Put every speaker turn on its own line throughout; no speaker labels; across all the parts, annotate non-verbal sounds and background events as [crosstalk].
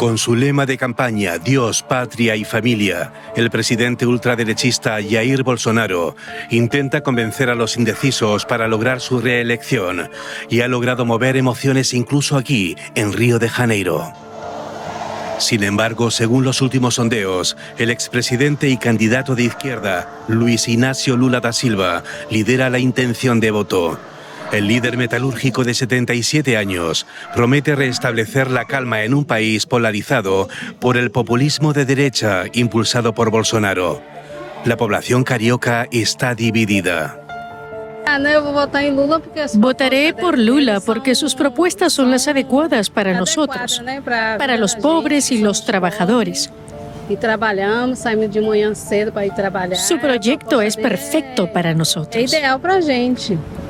Con su lema de campaña Dios, patria y familia, el presidente ultraderechista Jair Bolsonaro intenta convencer a los indecisos para lograr su reelección y ha logrado mover emociones incluso aquí, en Río de Janeiro. Sin embargo, según los últimos sondeos, el expresidente y candidato de izquierda, Luis Ignacio Lula da Silva, lidera la intención de voto. El líder metalúrgico de 77 años promete restablecer la calma en un país polarizado por el populismo de derecha impulsado por Bolsonaro. La población carioca está dividida.
Votaré por Lula porque sus propuestas son las adecuadas para nosotros, para los pobres y los trabajadores. Su proyecto es perfecto para nosotros.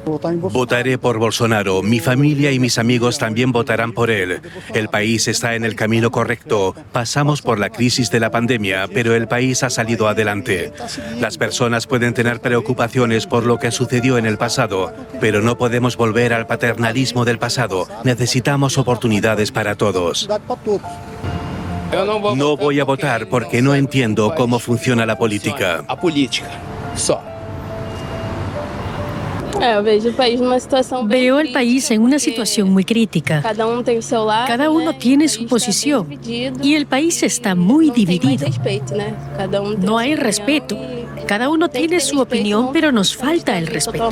Votaré por Bolsonaro. Mi familia y mis amigos también votarán por él. El país está en el camino correcto. Pasamos por la crisis de la pandemia, pero el país ha salido adelante. Las personas pueden tener preocupaciones por lo que sucedió en el pasado, pero no podemos volver al paternalismo del pasado. Necesitamos oportunidades para todos. No voy a votar porque no entiendo cómo funciona la política.
Veo el país en una situación muy crítica. Cada uno tiene su posición y el país está muy dividido. No hay respeto. Cada uno tiene su opinión, pero nos falta el respeto.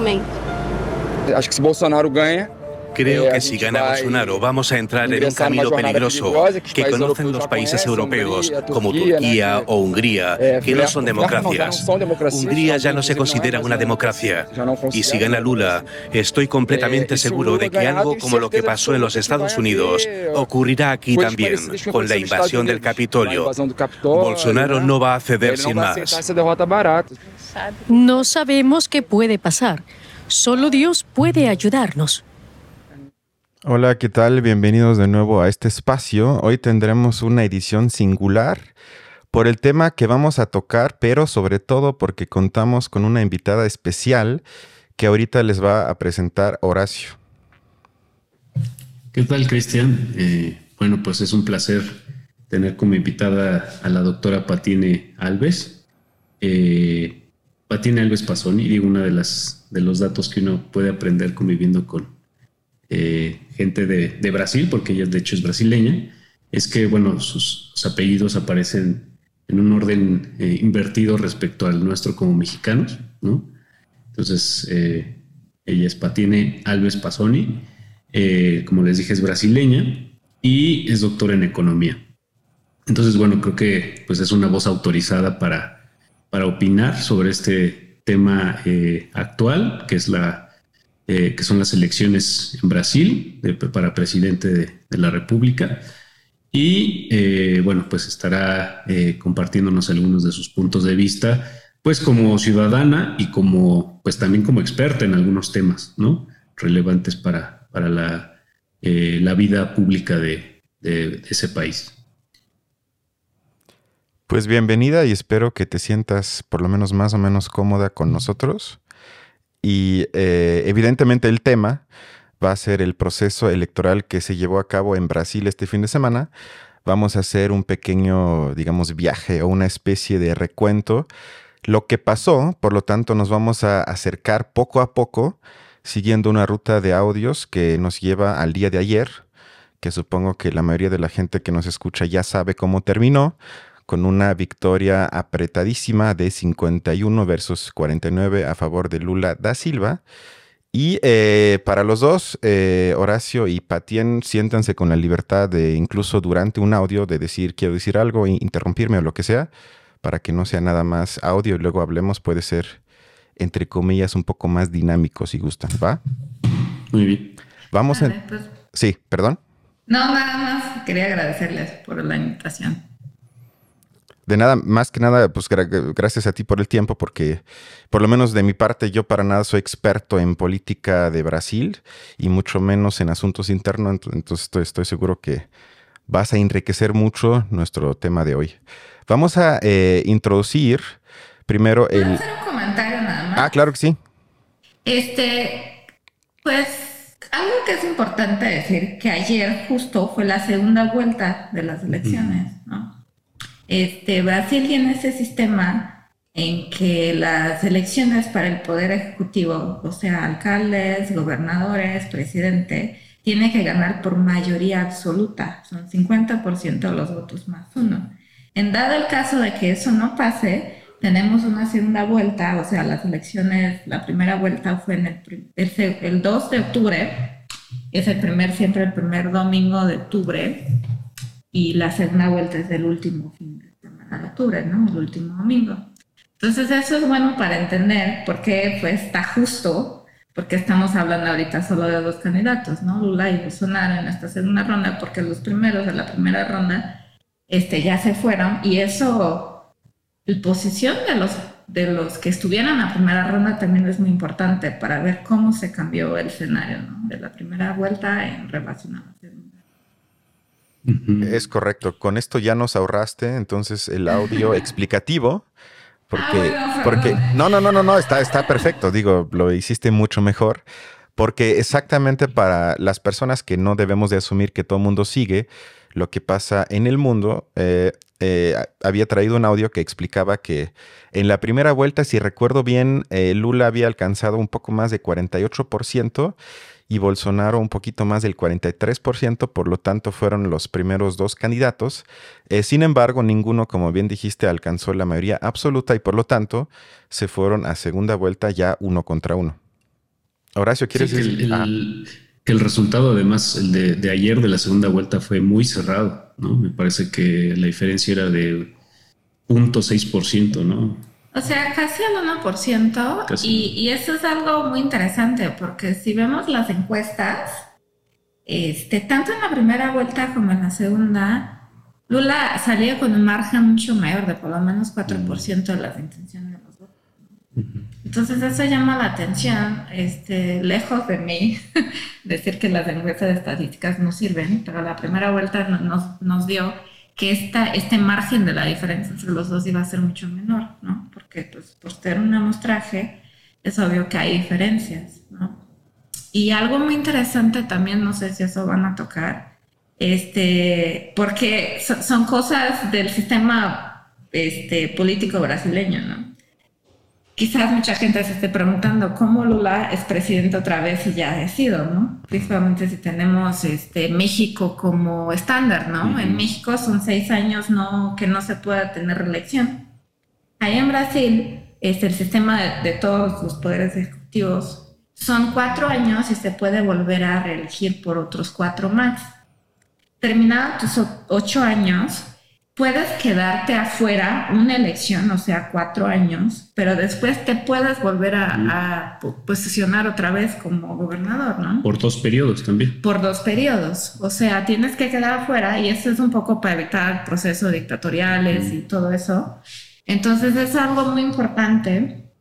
Creo que si gana Bolsonaro vamos a entrar en un camino peligroso que conocen los países europeos como Turquía o Hungría, que no son democracias. Hungría ya no se considera una democracia. Y si gana Lula, estoy completamente seguro de que algo como lo que pasó en los Estados Unidos ocurrirá aquí también, con la invasión del Capitolio. Bolsonaro no va a ceder sin más.
No sabemos qué puede pasar. Solo Dios puede ayudarnos.
Hola, ¿qué tal? Bienvenidos de nuevo a este espacio. Hoy tendremos una edición singular por el tema que vamos a tocar, pero sobre todo porque contamos con una invitada especial que ahorita les va a presentar Horacio.
¿Qué tal, Cristian? Eh, bueno, pues es un placer tener como invitada a la doctora Patine Alves. Eh, Patine Alves Pasoni, digo, una de de los datos que uno puede aprender conviviendo con eh, gente de, Brasil, porque ella de hecho es brasileña, es que, bueno, sus, apellidos aparecen en un orden eh, invertido respecto al nuestro como mexicanos, ¿no? Entonces, eh, ella es Patine Alves Pasoni, como les dije, es brasileña y es doctora en economía. Entonces, bueno, creo que pues es una voz autorizada para, para opinar sobre este tema actual, que es la eh, que son las elecciones en Brasil para presidente de, la República. Y eh, bueno, pues estará eh, compartiéndonos algunos de sus puntos de vista, pues como ciudadana y como, pues también como experta en algunos temas, ¿no? Relevantes para, para la, la vida pública de ese país.
Pues bienvenida y espero que te sientas por lo menos más o menos cómoda con nosotros. Y eh, evidentemente el tema va a ser el proceso electoral que se llevó a cabo en Brasil este fin de semana. Vamos a hacer un pequeño, digamos, viaje o una especie de recuento. Lo que pasó, por lo tanto, nos vamos a acercar poco a poco, siguiendo una ruta de audios que nos lleva al día de ayer, que supongo que la mayoría de la gente que nos escucha ya sabe cómo terminó con una victoria apretadísima de 51 versus 49 a favor de Lula da Silva. Y eh, para los dos, eh, Horacio y Patien, siéntanse con la libertad de incluso durante un audio de decir quiero decir algo, interrumpirme o lo que sea, para que no sea nada más audio y luego hablemos, puede ser, entre comillas, un poco más dinámico si gustan, ¿va?
Muy bien.
Vamos a... Pues. Sí, perdón.
No, nada más quería agradecerles por la invitación
de nada, más que nada, pues gracias a ti por el tiempo, porque por lo menos de mi parte yo para nada soy experto en política de Brasil y mucho menos en asuntos internos, entonces estoy, seguro que vas a enriquecer mucho nuestro tema de hoy. Vamos a eh, introducir primero el...
hacer un comentario nada más?
Ah, claro que sí.
Este, pues algo que es importante decir que ayer justo fue la segunda vuelta de las elecciones, ¿no? Este, Brasil tiene ese sistema en que las elecciones para el poder ejecutivo, o sea, alcaldes, gobernadores, presidente, tiene que ganar por mayoría absoluta, son 50% de los votos más uno. En dado el caso de que eso no pase, tenemos una segunda vuelta, o sea, las elecciones, la primera vuelta fue en el, el, 2 de octubre, es el primer, siempre el primer domingo de octubre, y la segunda vuelta es el último fin de semana de octubre, ¿no? El último domingo. Entonces eso es bueno para entender por qué pues, está justo, porque estamos hablando ahorita solo de dos candidatos, ¿no? Lula y Bolsonaro en esta segunda ronda, porque los primeros de la primera ronda este, ya se fueron y eso la posición de los, de los que estuvieron en la primera ronda también es muy importante para ver cómo se cambió el escenario de la primera vuelta en relación a la segunda.
Es correcto. Con esto ya nos ahorraste entonces el audio explicativo. Porque, ah, porque, no, no, no, no, no, está, está perfecto. Digo, lo hiciste mucho mejor. Porque exactamente para las personas que no debemos de asumir que todo el mundo sigue, lo que pasa en el mundo, eh, eh, había traído un audio que explicaba que en la primera vuelta, si recuerdo bien, eh, Lula había alcanzado un poco más de 48% y Bolsonaro un poquito más del 43%, por lo tanto fueron los primeros dos candidatos. sin embargo, ninguno, como bien dijiste, alcanzó la mayoría absoluta y por lo tanto se fueron a segunda vuelta ya uno contra uno. Horacio, ¿quieres decir?
Ah que el resultado además el de, ayer de la segunda vuelta fue muy cerrado, ¿no? Me parece que la diferencia era de 0.6%, ¿no?
O sea, casi al 1%. Y, y, eso es algo muy interesante porque si vemos las encuestas, este, tanto en la primera vuelta como en la segunda, Lula salía con un margen mucho mayor de por lo menos 4% de las intenciones de los votos. Entonces eso llama la atención, este, lejos de mí [laughs] decir que las encuestas de estadísticas no sirven, pero la primera vuelta nos, nos dio que este margen de la diferencia entre los dos iba a ser mucho menor, ¿no? Porque pues, por ser un amostraje es obvio que hay diferencias, ¿no? Y algo muy interesante también, no sé si eso van a tocar, este, porque son cosas del sistema este, político brasileño, ¿no? Quizás mucha gente se esté preguntando cómo Lula es presidente otra vez y ya ha sido, ¿no? Principalmente si tenemos este, México como estándar, ¿no? En México son seis años no, que no se pueda tener reelección. Ahí en Brasil, este, el sistema de, todos los poderes ejecutivos son cuatro años y se puede volver a reelegir por otros cuatro más. Terminados tus ocho años, puedes quedarte afuera una elección, o sea, cuatro años, pero después te puedes volver a, posicionar otra vez como gobernador, ¿no?
Por dos periodos también.
Por dos periodos, o sea, tienes que quedar afuera y eso es un poco para evitar procesos dictatoriales y todo eso. Entonces es algo muy importante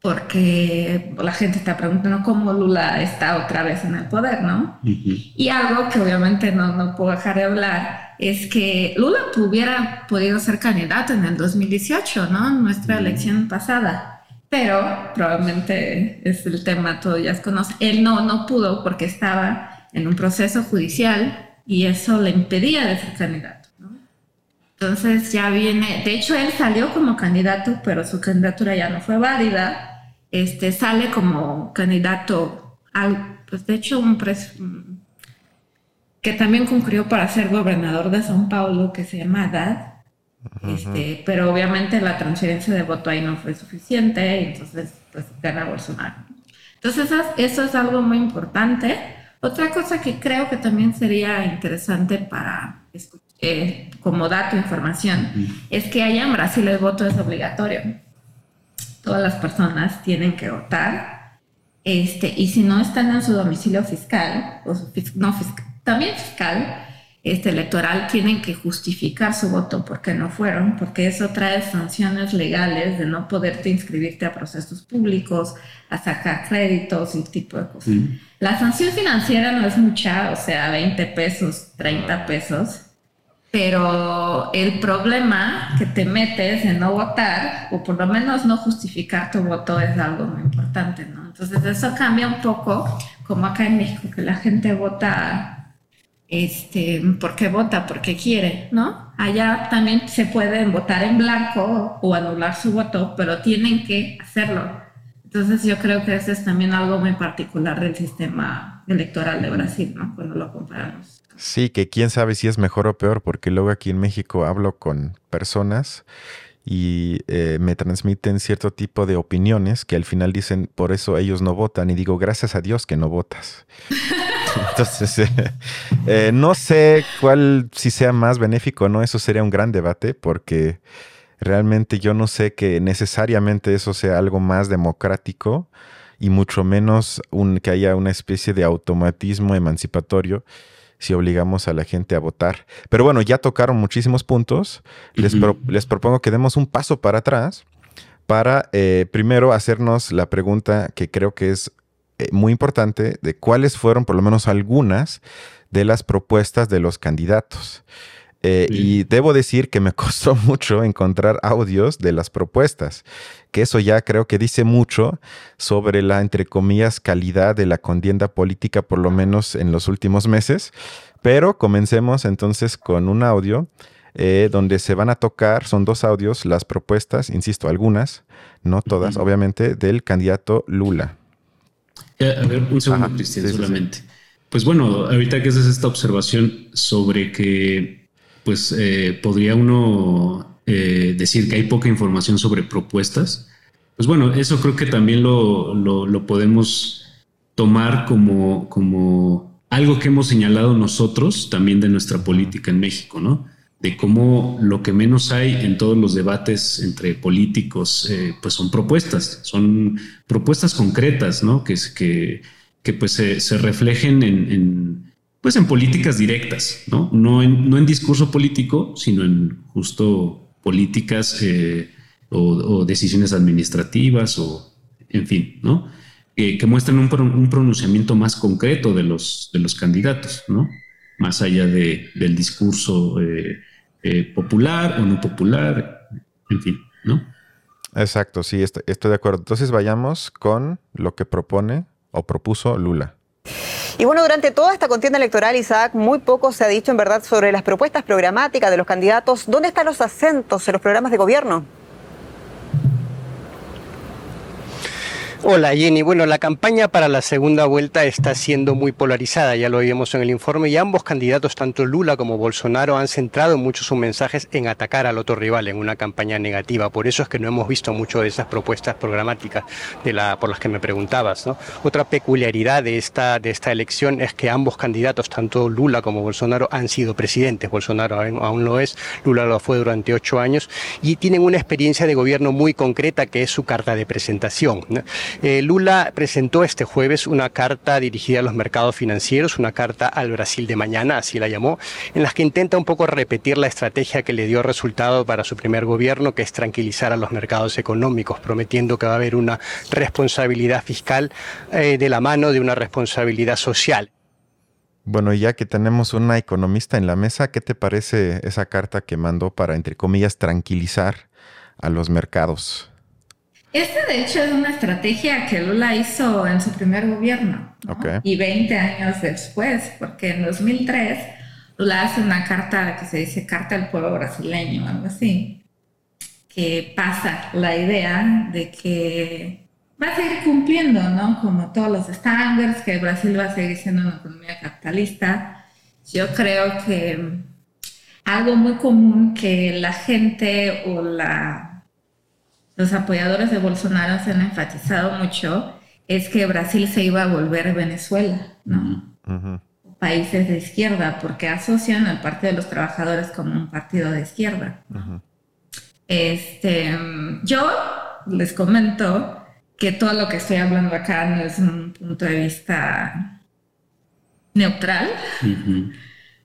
porque la gente está preguntando cómo Lula está otra vez en el poder, ¿no? Y algo que obviamente no, no puedo dejar de hablar es que Lula hubiera podido ser candidato en el 2018, ¿no? En nuestra elección pasada. Pero probablemente es el tema, todo ya se conoce. Él no, no pudo porque estaba en un proceso judicial y eso le impedía de ser candidato. ¿no? Entonces ya viene, de hecho él salió como candidato, pero su candidatura ya no fue válida. Este, sale como candidato al, pues de hecho un, pres, que también concurrió para ser gobernador de São Paulo, que se llama Haddad. Este, pero obviamente la transferencia de voto ahí no fue suficiente, entonces pues gana Bolsonaro. Entonces eso es algo muy importante. Otra cosa que creo que también sería interesante para eh, como dato, información, es que allá en Brasil el voto es obligatorio. Todas las personas tienen que votar. Este, y si no están en su domicilio fiscal, o no fiscal, también fiscal este, electoral tienen que justificar su voto porque no fueron, porque eso trae sanciones legales de no poderte inscribirte a procesos públicos, a sacar créditos y tipo de cosas. La sanción financiera no es mucha, o sea, 20 pesos, 30 pesos, Pero el problema que te metes en no votar, o por lo menos no justificar tu voto, es algo muy importante, ¿no? Entonces eso cambia un poco, como acá en México, que la gente vota este, porque vota, porque quiere, ¿no? Allá también se pueden votar en blanco o anular su voto, pero tienen que hacerlo. Entonces yo creo que eso es también algo muy particular del sistema electoral de Brasil, ¿no? Cuando lo comparamos.
Sí, que quién sabe si es mejor o peor, porque luego aquí en México hablo con personas y eh, me transmiten cierto tipo de opiniones que al final dicen, por eso ellos no votan. Y digo, gracias a Dios que no votas. [laughs] Entonces, eh, eh, no sé cuál si sea más benéfico o no, eso sería un gran debate porque realmente yo no sé que necesariamente eso sea algo más democrático y mucho menos un, que haya una especie de automatismo emancipatorio si obligamos a la gente a votar. Pero bueno, ya tocaron muchísimos puntos. les, les, propongo que demos un paso para atrás para eh, primero hacernos la pregunta que creo que es muy importante de cuáles fueron por lo menos algunas de las propuestas de los candidatos. Eh, y debo decir que me [laughs] costó mucho encontrar audios de las propuestas, que eso ya creo que dice mucho sobre la, entre comillas, calidad de la contienda política, por lo menos en los últimos meses. Pero comencemos entonces con un audio eh, donde se van a tocar, son dos audios, las propuestas, insisto, algunas, no todas, obviamente, del candidato Lula.
A ver, un segundo, Cristian, solamente. Pues bueno, ahorita que haces esta observación sobre que pues eh, podría uno eh, decir que hay poca información sobre propuestas. Pues bueno, eso creo que también lo, lo, podemos tomar como, como algo que hemos señalado nosotros también de nuestra política en México, ¿no? De cómo lo que menos hay en todos los debates entre políticos, eh, pues son propuestas, son propuestas concretas, ¿no? Que, que, que pues se, reflejen en pues en políticas directas, ¿no? No en, no en discurso político, sino en justo políticas eh, o, decisiones administrativas o, en fin, ¿no? que muestran un, pronunciamiento más concreto de los, de los candidatos, ¿no? Más allá de, del discurso eh, popular o no popular, en fin, ¿no?
Exacto, sí, estoy de acuerdo. Entonces vayamos con lo que propone o propuso Lula.
Y bueno, durante toda esta contienda electoral, Isaac, muy poco se ha dicho en verdad sobre las propuestas programáticas de los candidatos. ¿Dónde están los acentos en los programas de gobierno?
Hola Jenny, bueno, la campaña para la segunda vuelta está siendo muy polarizada, ya lo vimos en el informe, y ambos candidatos, tanto Lula como Bolsonaro, han centrado mucho sus mensajes en atacar al otro rival, en una campaña negativa. Por eso es que no hemos visto mucho de esas propuestas programáticas de la, por las que me preguntabas. Otra peculiaridad de esta, de esta elección es que ambos candidatos, tanto Lula como Bolsonaro, han sido presidentes. Bolsonaro aún lo es, Lula lo fue durante ocho años, y tienen una experiencia de gobierno muy concreta que es su carta de presentación. Eh, Lula presentó este jueves una carta dirigida a los mercados financieros, una carta al Brasil de mañana, así la llamó, en la que intenta un poco repetir la estrategia que le dio resultado para su primer gobierno, que es tranquilizar a los mercados económicos, prometiendo que va a haber una responsabilidad fiscal eh, de la mano de una responsabilidad social.
Bueno, ya que tenemos una economista en la mesa, ¿qué te parece esa carta que mandó para, entre comillas, tranquilizar a los mercados?
Esta de hecho es una estrategia que Lula hizo en su primer gobierno y 20 años después, porque en 2003 Lula hace una carta que se dice Carta al Pueblo Brasileño, algo así, que pasa la idea de que va a seguir cumpliendo, ¿no? Como todos los estándares, que Brasil va a seguir siendo una economía capitalista. Yo creo que algo muy común que la gente o la los apoyadores de Bolsonaro se han enfatizado mucho es que Brasil se iba a volver Venezuela, ¿no? Países de izquierda, porque asocian al Partido de los Trabajadores como un partido de izquierda. Este, yo les comento que todo lo que estoy hablando acá no es un punto de vista neutral.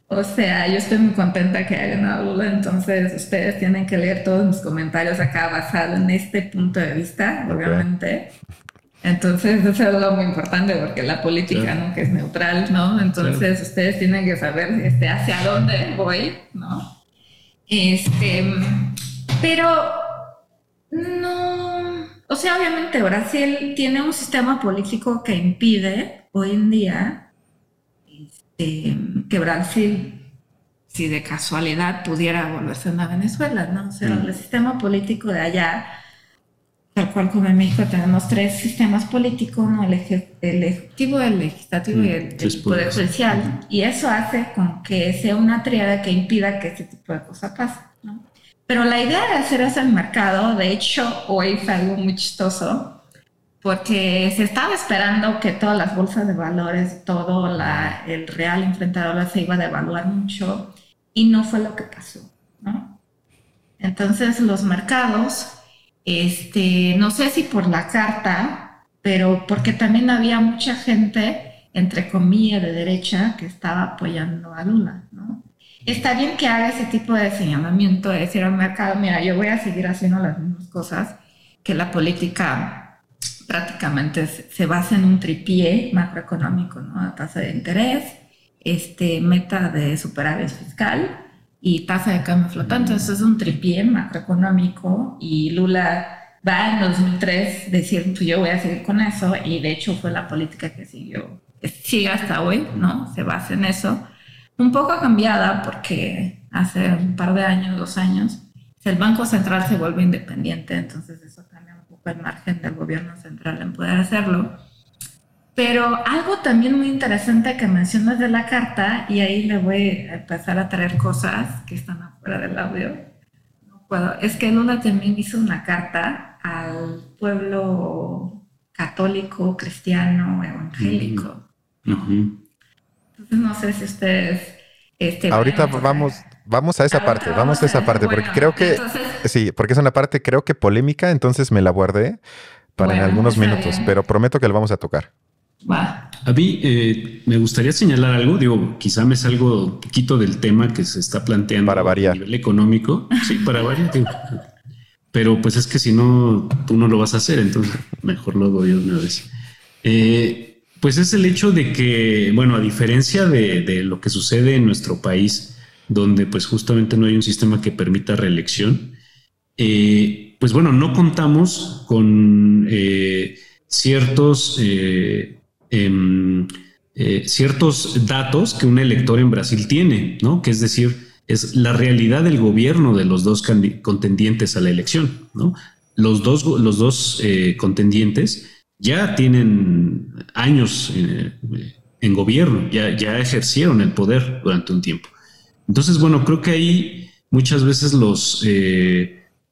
O sea, yo estoy muy contenta que haya ganado entonces ustedes tienen que leer todos mis comentarios acá basado en este punto de vista, obviamente. Entonces, eso es algo muy importante porque la política nunca es neutral, ¿no? Entonces, ustedes tienen que saber este, hacia dónde voy, ¿no? Este, pero no, o sea, obviamente Brasil tiene un sistema político que impide hoy en día este, que Brasil, si de casualidad pudiera volverse una Venezuela, ¿no? O sea, mm. el sistema político de allá, tal cual como en México tenemos tres sistemas políticos, ¿no? el, ejecutivo, el legislativo y el, el poder judicial, y eso hace con que sea una triada que impida que este tipo de cosas pase, ¿no? Pero la idea de hacer eso en mercado, de hecho, hoy fue algo muy chistoso, porque se estaba esperando que todas las bolsas de valores, todo la, el real enfrentador se iba a devaluar mucho y no fue lo que pasó, ¿no? Entonces los mercados, este, no sé si por la carta, pero porque también había mucha gente, entre comillas, de derecha que estaba apoyando a Lula, ¿no? está bien que haga ese tipo de señalamiento, de decir al mercado, mira, yo voy a seguir haciendo las mismas cosas, que la política prácticamente se basa en un tripié macroeconómico, ¿no? Tasa de interés, este, meta de superávit fiscal y tasa de cambio flotante. Eso es un tripié macroeconómico y Lula va en 2003 decir, pues yo voy a seguir con eso y de hecho fue la política que siguió, sigue hasta hoy, ¿no? Se basa en eso un poco cambiada porque hace un par de años, dos años, el Banco Central se vuelve independiente, entonces eso el margen del gobierno central en poder hacerlo. Pero algo también muy interesante que mencionas de la carta, y ahí le voy a empezar a traer cosas que están afuera del audio, no puedo, es que Lula también hizo una carta al pueblo católico, cristiano, evangélico. Entonces no sé si ustedes... Este,
Ahorita vamos, vamos a esa parte, vamos a esa parte, porque creo que... sí, porque es una parte creo que polémica, entonces me la guardé para en algunos minutos, pero prometo que lo vamos a tocar.
A mí eh, me gustaría señalar algo, digo, quizá me salgo un poquito del tema que se está planteando
para variar. a
nivel económico. Sí, para variar. [laughs] Pero pues es que si no, tú no lo vas a hacer, entonces mejor lo hago yo una vez. Eh, pues es el hecho de que, bueno, a diferencia de, lo que sucede en nuestro país, donde pues justamente no hay un sistema que permita reelección, eh, pues bueno, no contamos con eh, ciertos, eh, em, ciertos datos que un elector en Brasil tiene, ¿no? Que es decir, es la realidad del gobierno de los dos contendientes a la elección, ¿no? Los dos, los dos contendientes ya tienen años en gobierno, ya, ya ejercieron el poder durante un tiempo. Entonces, bueno, creo que ahí muchas veces los,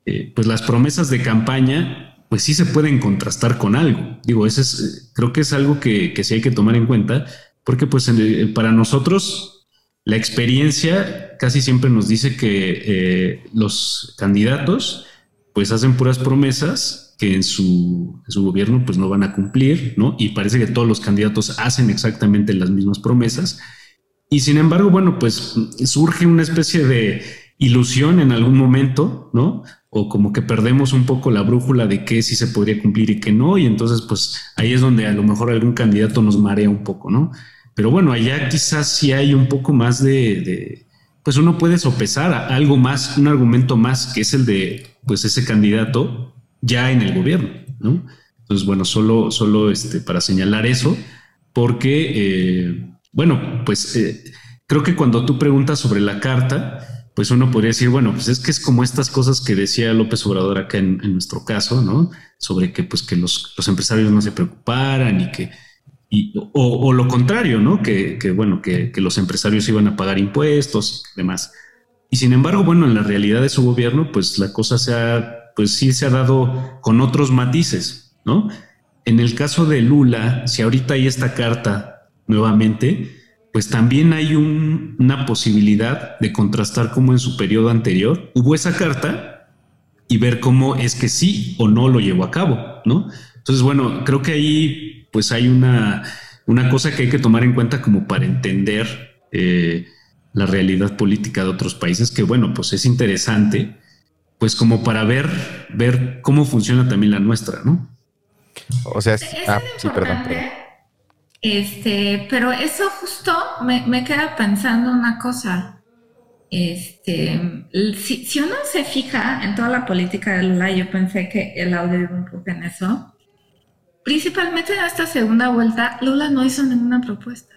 eh, pues las promesas de campaña, pues sí se pueden contrastar con algo. Digo, ese es, creo que es algo que, que sí hay que tomar en cuenta, porque pues para nosotros la experiencia casi siempre nos dice que los candidatos pues hacen puras promesas que en su, su, gobierno pues no van a cumplir, ¿no? Y parece que todos los candidatos hacen exactamente las mismas promesas. Y sin embargo, bueno, pues surge una especie de ilusión en algún momento, ¿no? O como que perdemos un poco la brújula de qué sí se podría cumplir y qué no. Y entonces, pues ahí es donde a lo mejor algún candidato nos marea un poco, ¿no? Pero bueno, allá quizás sí hay un poco más de, pues uno puede sopesar algo más, un argumento más, que es el de, pues ese candidato ya en el gobierno, ¿no? Entonces, bueno, solo, solo este, para señalar eso, porque, eh, bueno, pues eh, creo que cuando tú preguntas sobre la carta, pues uno podría decir, bueno, pues es que es como estas cosas que decía López Obrador acá en, nuestro caso, ¿no? Sobre que, pues, que los, los empresarios no se preocuparan y que, y, o, lo contrario, ¿no? Que, que bueno, que, que, los empresarios iban a pagar impuestos y demás. Y sin embargo, bueno, en la realidad de su gobierno, pues la cosa se ha pues sí se ha dado con otros matices, ¿no? En el caso de Lula, si ahorita hay esta carta nuevamente, pues también hay una posibilidad de contrastar como en su periodo anterior hubo esa carta y ver cómo es que sí o no lo llevó a cabo, ¿no? Entonces, bueno, creo que ahí pues hay una, una cosa que hay que tomar en cuenta como para entender eh, la realidad política de otros países, que bueno, pues es interesante pues como para ver, ver cómo funciona también la nuestra, ¿no?
O sea, ah, sí, perdón,
Este, pero eso justo me, queda pensando una cosa. Este, si, uno se fija en toda la política de Lula, yo pensé que el audio iba un poco en eso. Principalmente en esta segunda vuelta, Lula no hizo ninguna propuesta.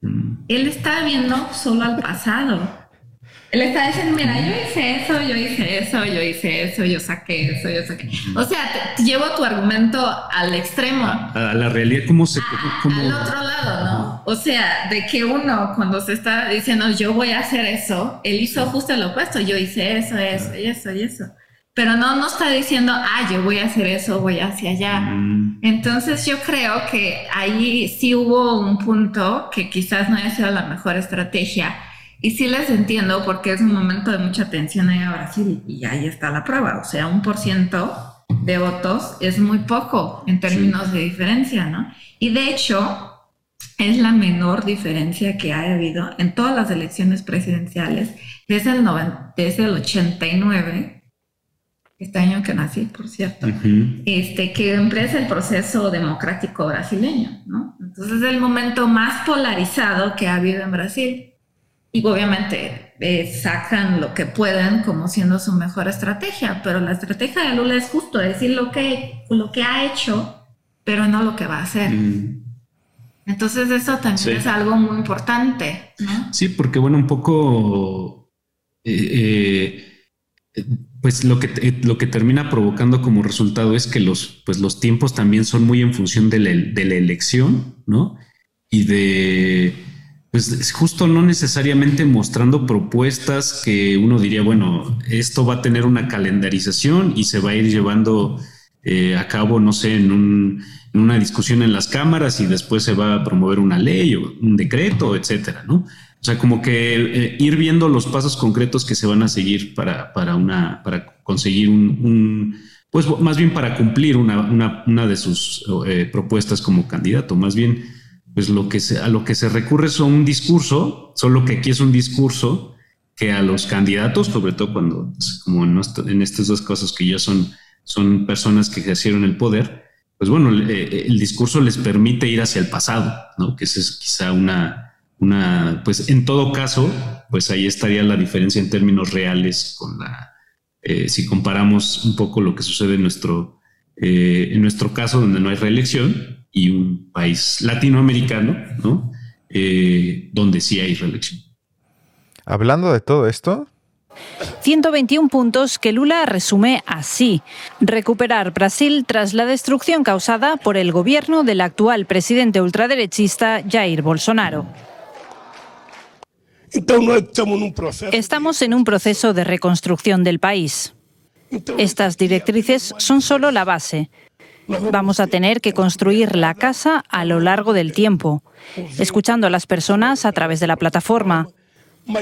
Mm. Él está viendo solo al pasado. Él está diciendo, mira, yo hice eso, yo hice eso, yo hice eso, yo saqué eso, yo saqué. O sea, te, llevo tu argumento al extremo.
A, la realidad, ¿cómo se... Cómo...
Al otro lado, ¿no? O sea, de que uno cuando se está diciendo, yo voy a hacer eso, él hizo justo lo opuesto, yo hice eso, eso, y eso, y eso. Pero no, no está diciendo, ah, yo voy a hacer eso, voy hacia allá. Entonces yo creo que ahí sí hubo un punto que quizás no haya sido la mejor estrategia y sí les entiendo porque es un momento de mucha tensión ahí a Brasil y ahí está la prueba. O sea, un por ciento de votos es muy poco en términos de diferencia, ¿no? Y de hecho, es la menor diferencia que ha habido en todas las elecciones presidenciales desde el, desde el 89 este año que nací, por cierto, este, que empieza el proceso democrático brasileño, ¿no? Entonces es el momento más polarizado que ha habido en Brasil y obviamente eh, sacan lo que pueden como siendo su mejor estrategia, pero la estrategia de Lula es justo decir lo que, lo que ha hecho, pero no lo que va a hacer. Mm. Entonces eso también es algo muy importante. ¿no?
Sí, porque bueno, un poco, eh, eh, pues lo que, lo que termina provocando como resultado es que los, pues los tiempos también son muy en función de la, de la elección, ¿no? Y de pues justo no necesariamente mostrando propuestas que uno diría, bueno, esto va a tener una calendarización y se va a ir llevando eh, a cabo, no sé, en, una discusión en las cámaras y después se va a promover una ley o un decreto, etcétera, ¿no? O sea, como que eh, ir viendo los pasos concretos que se van a seguir para, para, una, para conseguir un, pues más bien para cumplir una, una, de sus eh, propuestas como candidato, más bien pues lo que se, a lo que se recurre es un discurso, solo que aquí es un discurso que a los candidatos, sobre todo cuando, pues, como en, estas dos cosas que ya son, son personas que ejercieron el poder, pues bueno, eh, el, discurso les permite ir hacia el pasado, ¿no? Que esa es quizá una, una, pues en todo caso, pues ahí estaría la diferencia en términos reales con la, eh, si comparamos un poco lo que sucede en nuestro, eh, en nuestro caso, donde no hay reelección, y un país latinoamericano, ¿no? Eh, donde sí hay reelección.
Hablando de todo esto,
121 puntos que Lula resume así. Recuperar Brasil tras la destrucción causada por el gobierno del actual presidente ultraderechista Jair Bolsonaro. Estamos en un proceso de reconstrucción del país. Estas directrices son solo la base. Vamos a tener que construir la casa a lo largo del tiempo, escuchando a las personas a través de la plataforma.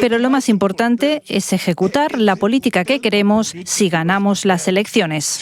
Pero lo más importante es ejecutar la política que queremos si ganamos las elecciones.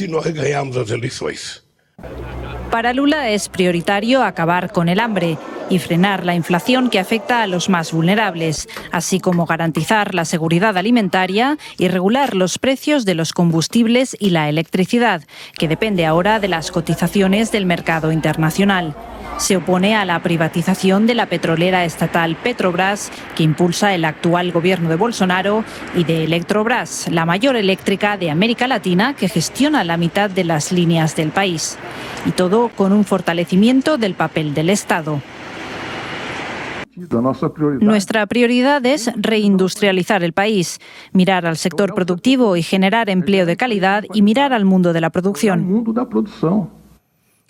Para Lula es prioritario acabar con el hambre y frenar la inflación que afecta a los más vulnerables, así como garantizar la seguridad alimentaria y regular los precios de los combustibles y la electricidad, que depende ahora de las cotizaciones del mercado internacional. Se opone a la privatización de la petrolera estatal Petrobras, que impulsa el actual gobierno de Bolsonaro, y de Electrobras, la mayor eléctrica de América Latina que gestiona la mitad de las líneas del país. Y todo con un fortalecimiento del papel del Estado. Nuestra prioridad es reindustrializar el país, mirar al sector productivo y generar empleo de calidad y mirar al mundo de la producción.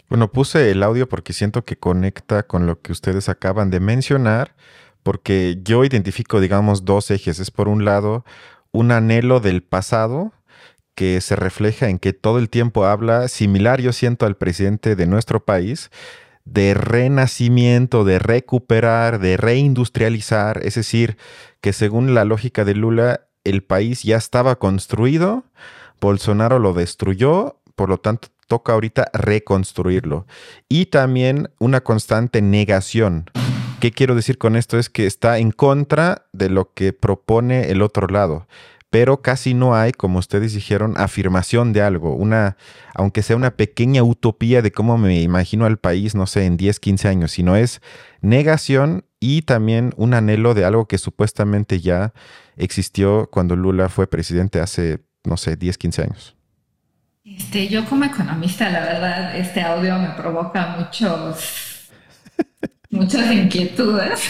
Bueno, puse el audio porque siento que conecta con lo que ustedes acaban de mencionar, porque yo identifico, digamos, dos ejes. Es por un lado un anhelo del pasado que se refleja en que todo el tiempo habla similar, yo siento, al presidente de nuestro país, de renacimiento, de recuperar, de reindustrializar, es decir, que según la lógica de Lula, el país ya estaba construido, Bolsonaro lo destruyó, por lo tanto toca ahorita reconstruirlo. Y también una constante negación. ¿Qué quiero decir con esto? Es que está en contra de lo que propone el otro lado pero casi no hay, como ustedes dijeron, afirmación de algo, una, aunque sea una pequeña utopía de cómo me imagino al país, no sé, en 10, 15 años, sino es negación y también un anhelo de algo que supuestamente ya existió cuando Lula fue presidente hace, no sé, 10, 15 años.
Este, yo como economista, la verdad, este audio me provoca muchos, muchas inquietudes.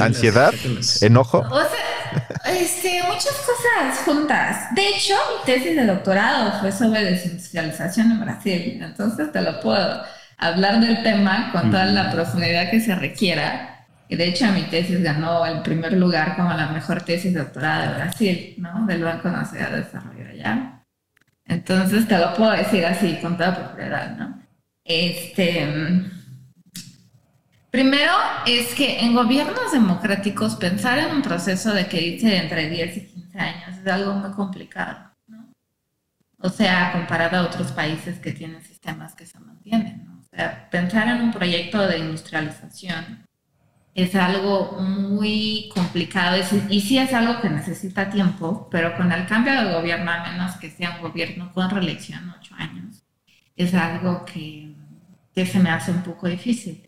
Ansiedad, enojo.
O sea, este, muchas cosas juntas. De hecho, mi tesis de doctorado fue sobre desindustrialización en Brasil. Entonces te lo puedo hablar del tema con toda la profundidad que se requiera. Y de hecho, mi tesis ganó el primer lugar como la mejor tesis de doctorado de Brasil, ¿no? Del Banco Nacional de Desarrollo allá. Entonces te lo puedo decir así, con toda propiedad, ¿no? Este. Primero es que en gobiernos democráticos pensar en un proceso de que dice entre 10 y 15 años es algo muy complicado, ¿no? O sea, comparado a otros países que tienen sistemas que se mantienen, ¿no? O sea, pensar en un proyecto de industrialización es algo muy complicado y sí es algo que necesita tiempo, pero con el cambio de gobierno, a menos que sea un gobierno con reelección ocho años, es algo que, que se me hace un poco difícil.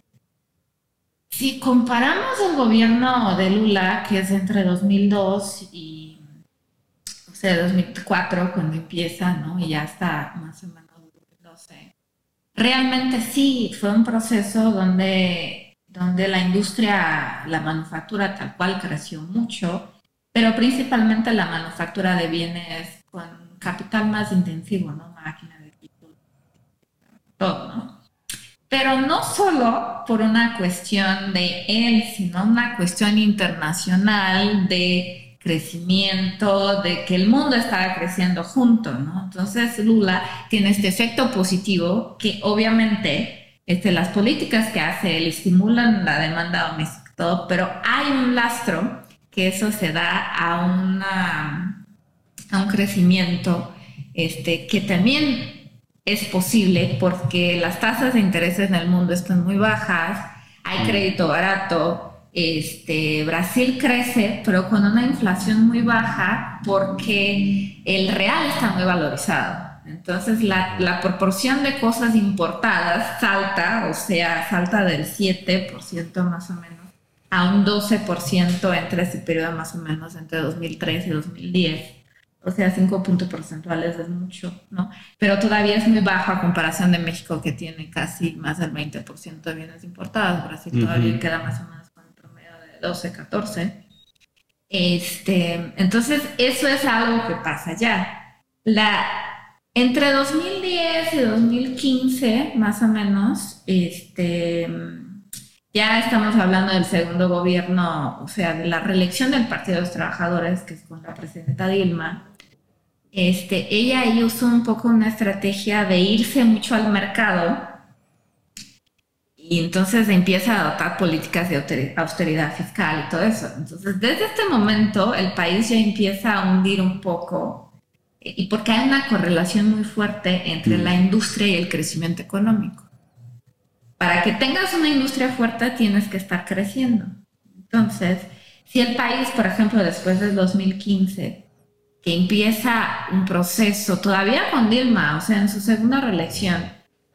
Si comparamos el gobierno de Lula, que es entre 2002 y, o sea, 2004, cuando empieza, ¿no? Y ya está más o menos 2012. Realmente sí, fue un proceso donde donde la industria, la manufactura tal cual creció mucho, pero principalmente la manufactura de bienes con capital más intensivo, ¿no? Máquina de todo, ¿no? Pero no solo por una cuestión de él, sino una cuestión internacional de crecimiento, de que el mundo estaba creciendo junto, ¿no? Entonces Lula tiene este efecto positivo que obviamente este, las políticas que hace él estimulan la demanda doméstica, todo, pero hay un lastro que eso se da a, una, a un crecimiento este, que también es posible porque las tasas de interés en el mundo están muy bajas, hay crédito barato, este, Brasil crece, pero con una inflación muy baja porque el real está muy valorizado. Entonces la, proporción de cosas importadas salta, o sea, salta del 7% más o menos a un 12% entre ese periodo más o menos entre 2003 y 2010. O sea, 5 puntos porcentuales es mucho, ¿no? Pero todavía es muy bajo a comparación de México, que tiene casi más del 20% de bienes importados. Brasil todavía queda más o menos con un promedio de 12, 14. Este, entonces, eso es algo que pasa ya. La, entre 2010 y 2015, más o menos, este, ya estamos hablando del segundo gobierno, o sea, de la reelección del Partido de los Trabajadores, que es con la presidenta Dilma. Este, ella ahí usó un poco una estrategia de irse mucho al mercado y entonces empieza a adoptar políticas de austeridad fiscal y todo eso. Entonces, desde este momento, el país ya empieza a hundir un poco y porque hay una correlación muy fuerte entre la mm. industria y el crecimiento económico. Para que tengas una industria fuerte tienes que estar creciendo. Entonces, si el país, por ejemplo, después del 2015, que empieza un proceso, todavía con Dilma, o sea, en su segunda reelección,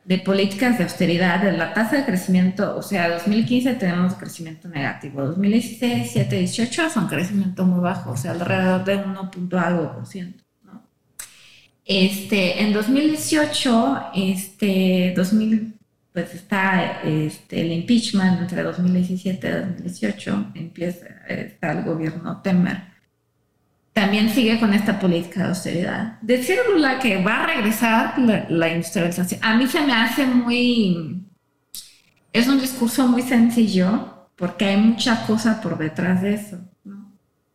de políticas de austeridad, de la tasa de crecimiento, o sea, 2015 tenemos crecimiento negativo, 2016, 17, 18 son crecimiento muy bajo, o sea, alrededor de 1 algo por ciento. Este, en 2018, este, 2000, pues está este, el impeachment entre 2017 y 2018, empieza, está el gobierno Temer. También sigue con esta política de austeridad. Decir Lula que va a regresar la, industrialización, a mí se me hace muy... Es un discurso muy sencillo porque hay mucha cosa por detrás de eso.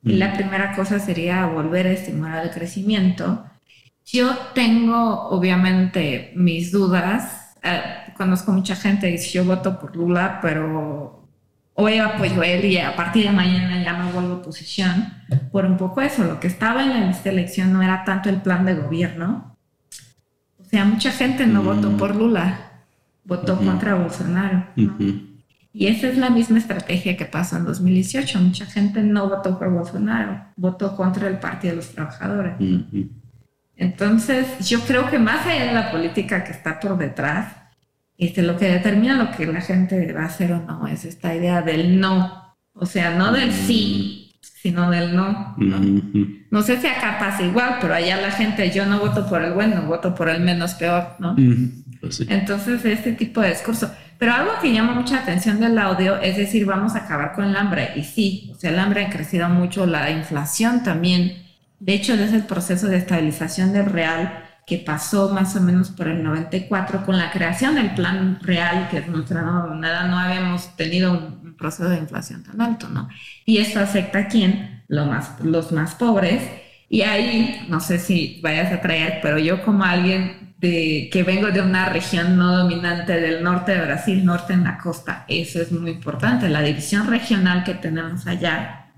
Y la mm. primera cosa sería volver a estimular el crecimiento yo tengo obviamente mis dudas. Eh, conozco mucha gente y dice yo voto por Lula, pero hoy apoyo a él y a partir de mañana ya me vuelvo oposición. Por un poco eso, lo que estaba en esta elección no era tanto el plan de gobierno. O sea, mucha gente no votó mm. por Lula, votó contra Bolsonaro. Y esa es la misma estrategia que pasó en 2018. Mucha gente no votó por Bolsonaro, votó contra el Partido de los Trabajadores. Entonces, yo creo que más allá de la política que está por detrás, este, lo que determina lo que la gente va a hacer o no es esta idea del no. O sea, no del sí, sino del no. No, sé si acá pasa igual, pero allá la gente, yo no voto por el bueno, voto por el menos peor, ¿no? Pues Entonces, este tipo de discurso. Pero algo que llama mucha atención del audio es decir, vamos a acabar con el hambre. Y sí, o sea, el hambre ha crecido mucho, la inflación también. De hecho, desde el proceso de estabilización del real que pasó más o menos por el 94 con la creación del plan real, que nuestra nada no habíamos tenido un, proceso de inflación tan alto, ¿no? Y esto afecta a quién? Lo más, los más pobres. Y ahí, no sé si vayas a traer, pero yo como alguien de que vengo de una región no dominante del norte de Brasil, norte en la costa. Eso es muy importante. La división regional que tenemos allá,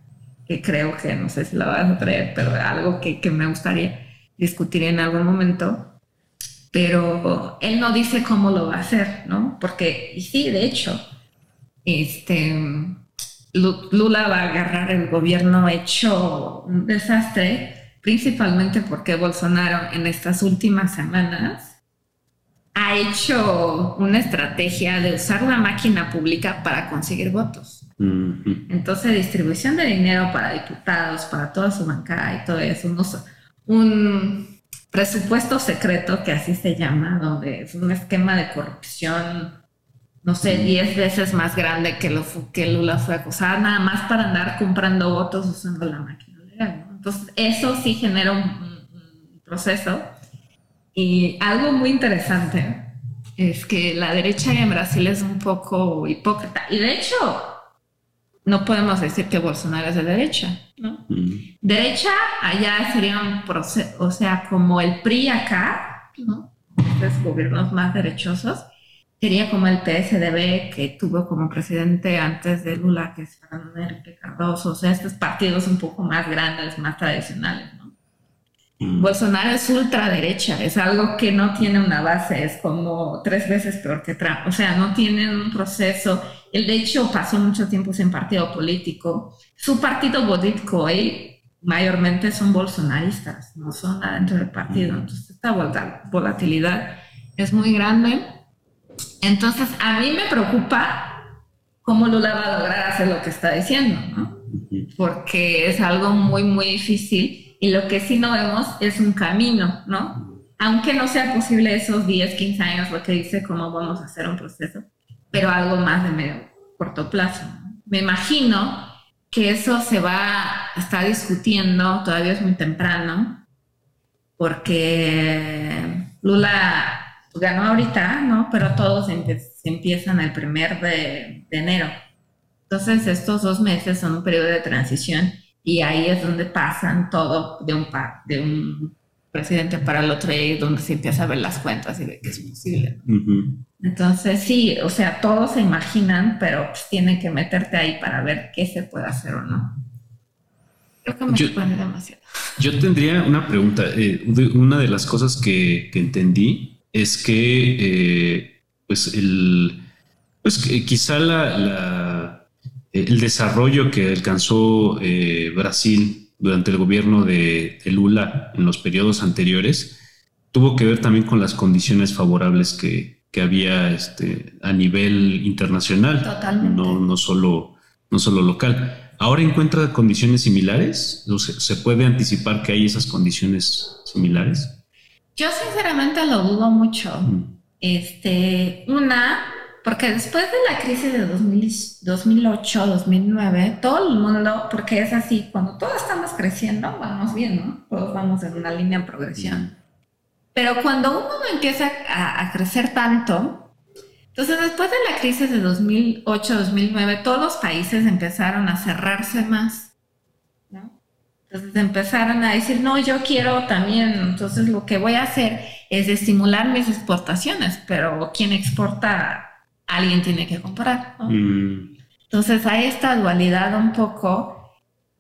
que creo que no sé si la vas a traer, pero algo que, que me gustaría discutir en algún momento. Pero él no dice cómo lo va a hacer, ¿no? Porque, y sí, de hecho, este, Lula va a agarrar el gobierno hecho un desastre principalmente porque Bolsonaro en estas últimas semanas ha hecho una estrategia de usar la máquina pública para conseguir votos. Entonces, distribución de dinero para diputados, para toda su bancada y todo eso, un presupuesto secreto, que así se llama, donde es un esquema de corrupción, no sé, 10 veces más grande que lo que Lula fue acusada, nada más para andar comprando votos usando la máquina legal. Entonces, eso sí genera un, proceso. Y algo muy interesante es que la derecha en Brasil es un poco hipócrita. Y de hecho, no podemos decir que Bolsonaro es de derecha, ¿no? Mm. Derecha allá sería un proceso, o sea, como el PRI acá, ¿no? Estos gobiernos más derechosos, sería como el PSDB que tuvo como presidente antes de Lula, que es Fernando Enrique Cardoso, o sea, estos partidos un poco más grandes, más tradicionales, ¿no? Mm. Bolsonaro es ultraderecha, es algo que no tiene una base, es como tres veces peor que Trump, o sea, no tiene un proceso. Él de hecho pasó mucho tiempo sin partido político. Su partido Boditcoy mayormente son bolsonaristas, no son adentro del partido, mm. entonces esta volatilidad es muy grande entonces, a mí me preocupa cómo Lula va a lograr hacer lo que está diciendo, ¿no? Porque es algo muy, muy difícil y lo que sí no vemos es un camino, ¿no? Aunque no sea posible esos 10, 15 años, lo que dice cómo vamos a hacer un proceso, pero algo más de medio corto plazo. Me imagino que eso se va a estar discutiendo, todavía es muy temprano, porque Lula ganó ahorita, ¿no? Pero todos empiezan el primer de, enero. Entonces, estos dos meses son un periodo de transición y ahí es donde pasan todo de un, de un presidente para el otro y donde se empieza a ver las cuentas y ve que es posible. Entonces, sí, o sea, todos se imaginan, pero pues, tienen que meterte ahí para ver qué se puede hacer o no. Creo que me yo, demasiado.
Yo tendría una pregunta. Eh, una de las cosas que, que entendí es que eh, pues el pues quizá la, el desarrollo que alcanzó eh, Brasil durante el gobierno de, Lula en los periodos anteriores tuvo que ver también con las condiciones favorables que, había este, a nivel internacional, No, no, solo, no solo local. ¿Ahora encuentra condiciones similares? ¿Se, ¿Se puede anticipar que hay esas condiciones similares?
Yo sinceramente lo dudo mucho. Este, una, porque después de la crisis de 2008, 2009, todo el mundo, porque es así, cuando todos estamos creciendo, vamos bien, ¿no? Todos vamos en una línea de progresión. Pero cuando uno empieza a, a crecer tanto, entonces después de la crisis de 2008, 2009, todos los países empezaron a cerrarse más entonces empezaron a decir, no, yo quiero también, entonces lo que voy a hacer es estimular mis exportaciones, pero quien exporta, alguien tiene que comprar. Mm. Entonces hay esta dualidad un poco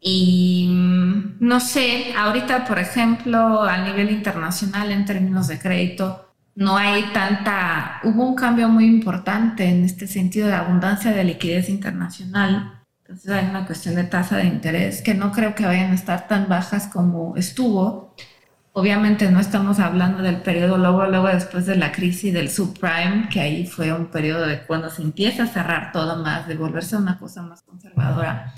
y mm, no sé, ahorita por ejemplo a nivel internacional en términos de crédito, no hay tanta, hubo un cambio muy importante en este sentido de abundancia de liquidez internacional. Entonces hay una cuestión de tasa de interés que no creo que vayan a estar tan bajas como estuvo. Obviamente no estamos hablando del periodo luego, luego después de la crisis del subprime, que ahí fue un periodo de cuando se empieza a cerrar todo más, de volverse una cosa más conservadora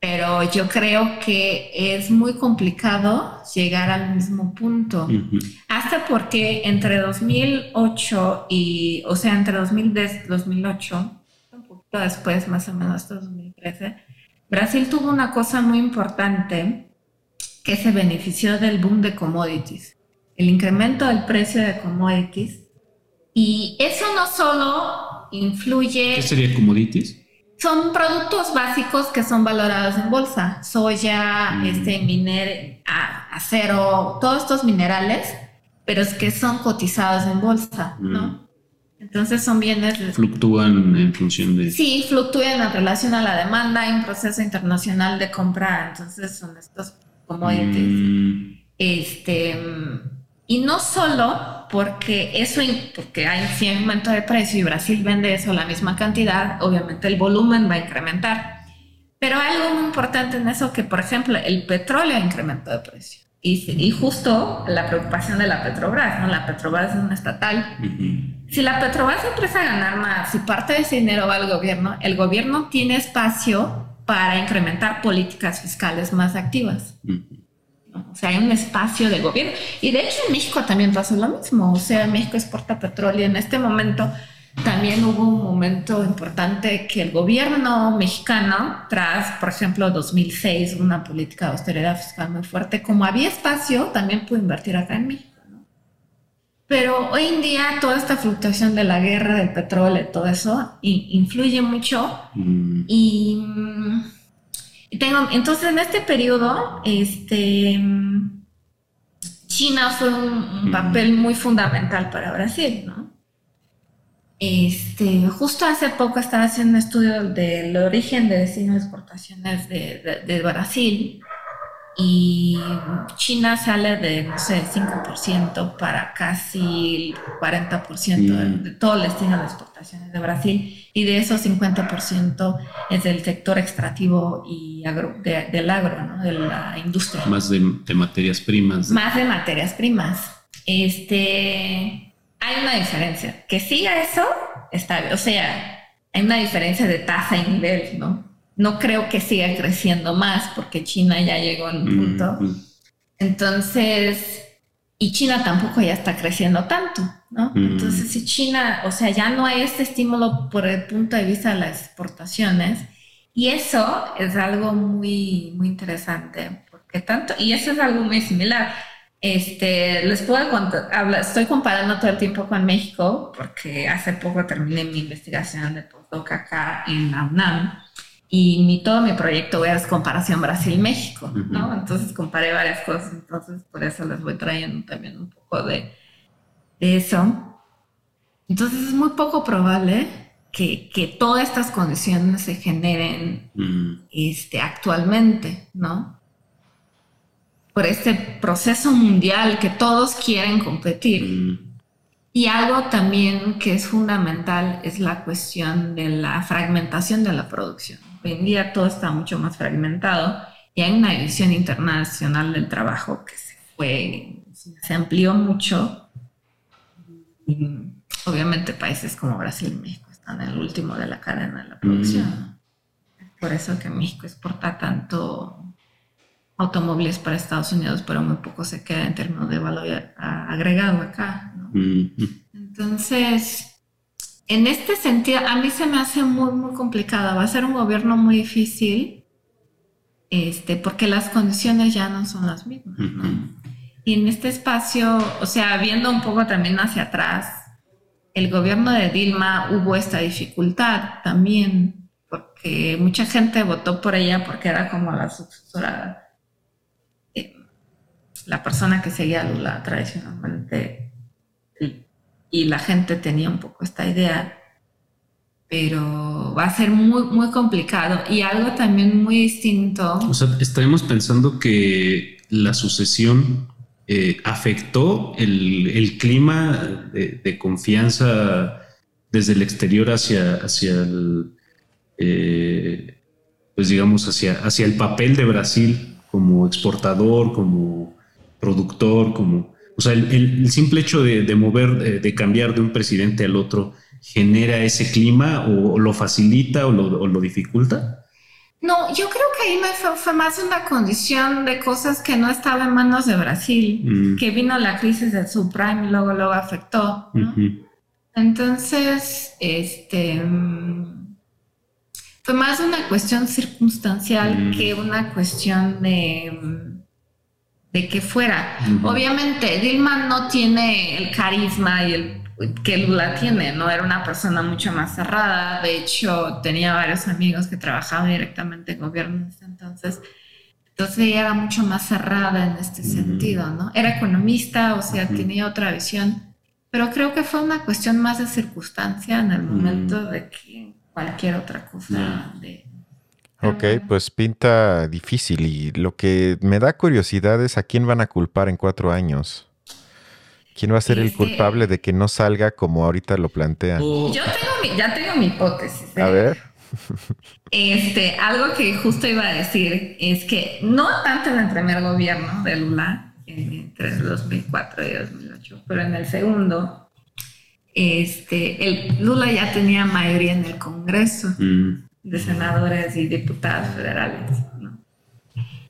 pero yo creo que es muy complicado llegar al mismo punto. Hasta porque entre 2008 y, o sea, entre 2010 y 2008, un poquito después, más o menos hasta 2013, Brasil tuvo una cosa muy importante que se benefició del boom de commodities, el incremento del precio de commodities. Y eso no solo influye...
¿Qué sería commodities?
Son productos básicos que son valorados en bolsa. Soya, mm. este, miner, acero, todos estos minerales, pero es que son cotizados en bolsa, ¿no? Mm. Entonces son bienes...
Fluctúan en función de...
Sí, fluctúan en relación a la demanda, hay un proceso internacional de compra, entonces son estos commodities. Mm. Este, y no solo porque eso, porque hay incremento de precio y Brasil vende eso la misma cantidad, obviamente el volumen va a incrementar. Pero hay algo muy importante en eso que, por ejemplo, el petróleo incrementó de precio. Y, y, justo la preocupación de la Petrobras, ¿no? La Petrobras es una estatal. Si la Petrobras empieza a ganar más, si parte de ese dinero va al gobierno, el gobierno tiene espacio para incrementar políticas fiscales más activas. O sea, hay un espacio de gobierno. Y de hecho en México también pasa lo mismo. O sea, México exporta petróleo. En este momento también hubo un momento importante que el gobierno mexicano, tras, por ejemplo, 2006, una política de austeridad fiscal muy fuerte, como había espacio, también pudo invertir acá en México. Pero hoy en día toda esta fluctuación de la guerra, del petróleo, todo eso, influye mucho. Mm. Y tengo, entonces, en este periodo, este, China fue un, papel muy fundamental para Brasil, ¿no? Este, justo hace poco estaba haciendo un estudio del origen de destino de exportaciones de, de Brasil y China sale de, no sé, 5% para casi 40% de, todo el destino de exportaciones de Brasil y de esos 50% es del sector extractivo y del agro, ¿no? de la industria.
Más de, materias primas.
Más de materias primas. Este, hay una diferencia. Que siga eso, está O sea, hay una diferencia de tasa y nivel, ¿no? No creo que siga creciendo más porque China ya llegó a un punto. Entonces, y China tampoco ya está creciendo tanto, ¿no? Entonces, si China, o sea, ya no hay este estímulo por el punto de vista de las exportaciones, y eso es algo muy, muy interesante, porque tanto, y eso es algo muy similar. Este, les puedo contar, estoy comparando todo el tiempo con México, porque hace poco terminé mi investigación de postdoc acá en la UNAM y mi, todo mi proyecto es comparación Brasil-México, ¿no? Entonces comparé varias cosas, entonces por eso les voy trayendo también un poco de, de eso. Entonces es muy poco probable que, que todas estas condiciones se generen este, actualmente, ¿no? Por este proceso mundial que todos quieren competir. Y algo también que es fundamental es la cuestión de la fragmentación de la producción. Hoy en día todo está mucho más fragmentado y hay una división internacional del trabajo que se fue, se amplió mucho. Y obviamente países como Brasil y México están en el último de la cadena de la producción. Mm. Por eso que México exporta tanto automóviles para Estados Unidos, pero muy poco se queda en términos de valor agregado acá. Mm. Entonces, en este sentido, a mí se me hace muy, muy complicado. Va a ser un gobierno muy difícil, este, porque las condiciones ya no son las mismas. Y en este espacio, o sea, viendo un poco también hacia atrás, el gobierno de Dilma hubo esta dificultad también, porque mucha gente votó por ella porque era como la sucesora, eh, la persona que seguía a Lula tradicionalmente y la gente tenía un poco esta idea, pero va a ser muy, muy complicado y algo también muy distinto.
O sea, estaremos pensando que la sucesión eh, afectó el, clima de, confianza desde el exterior hacia, hacia el, eh, pues digamos, hacia, hacia el papel de Brasil como exportador, como productor, como... O sea, el, simple hecho de, mover, de, cambiar de un presidente al otro, genera ese clima o, lo facilita o lo dificulta?
No, yo creo que ahí fue, más una condición de cosas que no estaba en manos de Brasil, mm. que vino la crisis del subprime y luego luego afectó. Entonces, este fue más una cuestión circunstancial mm. que una cuestión de, de que fuera. Obviamente, Dilma no tiene el carisma y el que Lula tiene, ¿no? Era una persona mucho más cerrada, de hecho tenía varios amigos que trabajaban directamente en gobierno entonces, entonces ella era mucho más cerrada en este sentido, ¿no? Era economista, o sea, tenía otra visión, pero creo que fue una cuestión más de circunstancia en el momento de que cualquier otra cosa de...
Ok, pues pinta difícil y lo que me da curiosidad es a quién van a culpar en cuatro años. ¿Quién va a ser el este, culpable de que no salga como ahorita lo plantean?
Yo tengo mi, ya tengo mi hipótesis.
¿eh? A ver.
Este, algo que justo iba a decir es que no tanto en el primer gobierno de Lula, entre el 2004 y 2008, pero en el segundo, este, el, Lula ya tenía mayoría en el Congreso mm. De senadores y diputados federales.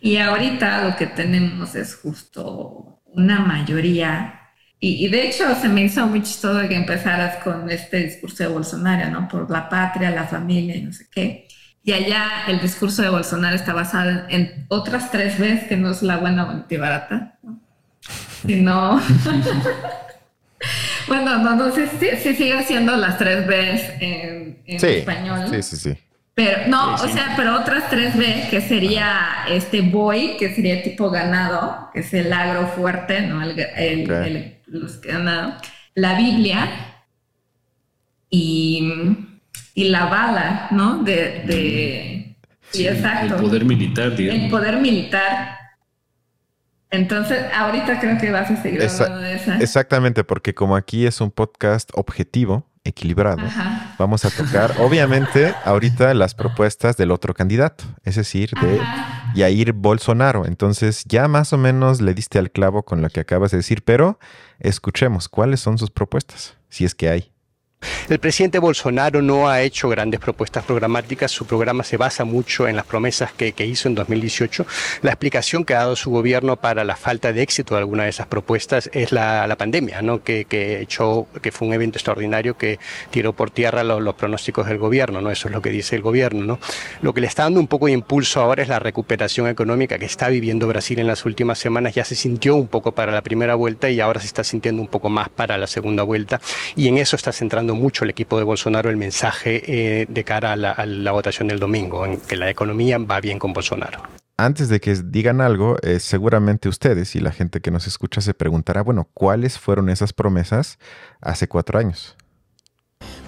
Y ahorita lo que tenemos es justo una mayoría y, de hecho se me hizo muy chistoso que empezaras con este discurso de Bolsonaro, ¿no? Por la patria, la familia y no sé qué. Y allá el discurso de Bolsonaro está basado en otras tres veces que no es la buena barata, ¿no? sino... [laughs] bueno, no, no sé si, sigue siendo las tres veces en, español.
Sí, sí, sí.
Pero no, o sea, pero otras tres B, que sería este boy, que sería tipo ganado, que es el agro fuerte, ¿no? El, el, los ganado. La Biblia y, y la bala, ¿no? De, de
sí, exacto. El poder militar, digamos.
El poder militar. Entonces, ahorita creo que vas a seguir hablando de esa.
Exactamente, porque como aquí es un podcast objetivo, equilibrado, vamos a tocar, obviamente, ahorita las propuestas del otro candidato, es decir, de Jair Bolsonaro. Entonces, ya más o menos le diste al clavo con lo que acabas de decir, pero escuchemos cuáles son sus propuestas, si es que hay.
El presidente Bolsonaro no ha hecho grandes propuestas programáticas, su programa se basa mucho en las promesas que, hizo en 2018. La explicación que ha dado su gobierno para la falta de éxito de alguna de esas propuestas es la, pandemia, ¿no? que, que, echó, que fue un evento extraordinario que tiró por tierra los, pronósticos del gobierno, ¿no? eso es lo que dice el gobierno. ¿no? Lo que le está dando un poco de impulso ahora es la recuperación económica que está viviendo Brasil en las últimas semanas, ya se sintió un poco para la primera vuelta y ahora se está sintiendo un poco más para la segunda vuelta y en eso está centrando mucho el equipo de Bolsonaro el mensaje eh, de cara a la, votación del domingo, en que la economía va bien con Bolsonaro.
Antes de que digan algo, eh, seguramente ustedes y la gente que nos escucha se preguntará, bueno, ¿cuáles fueron esas promesas hace cuatro años?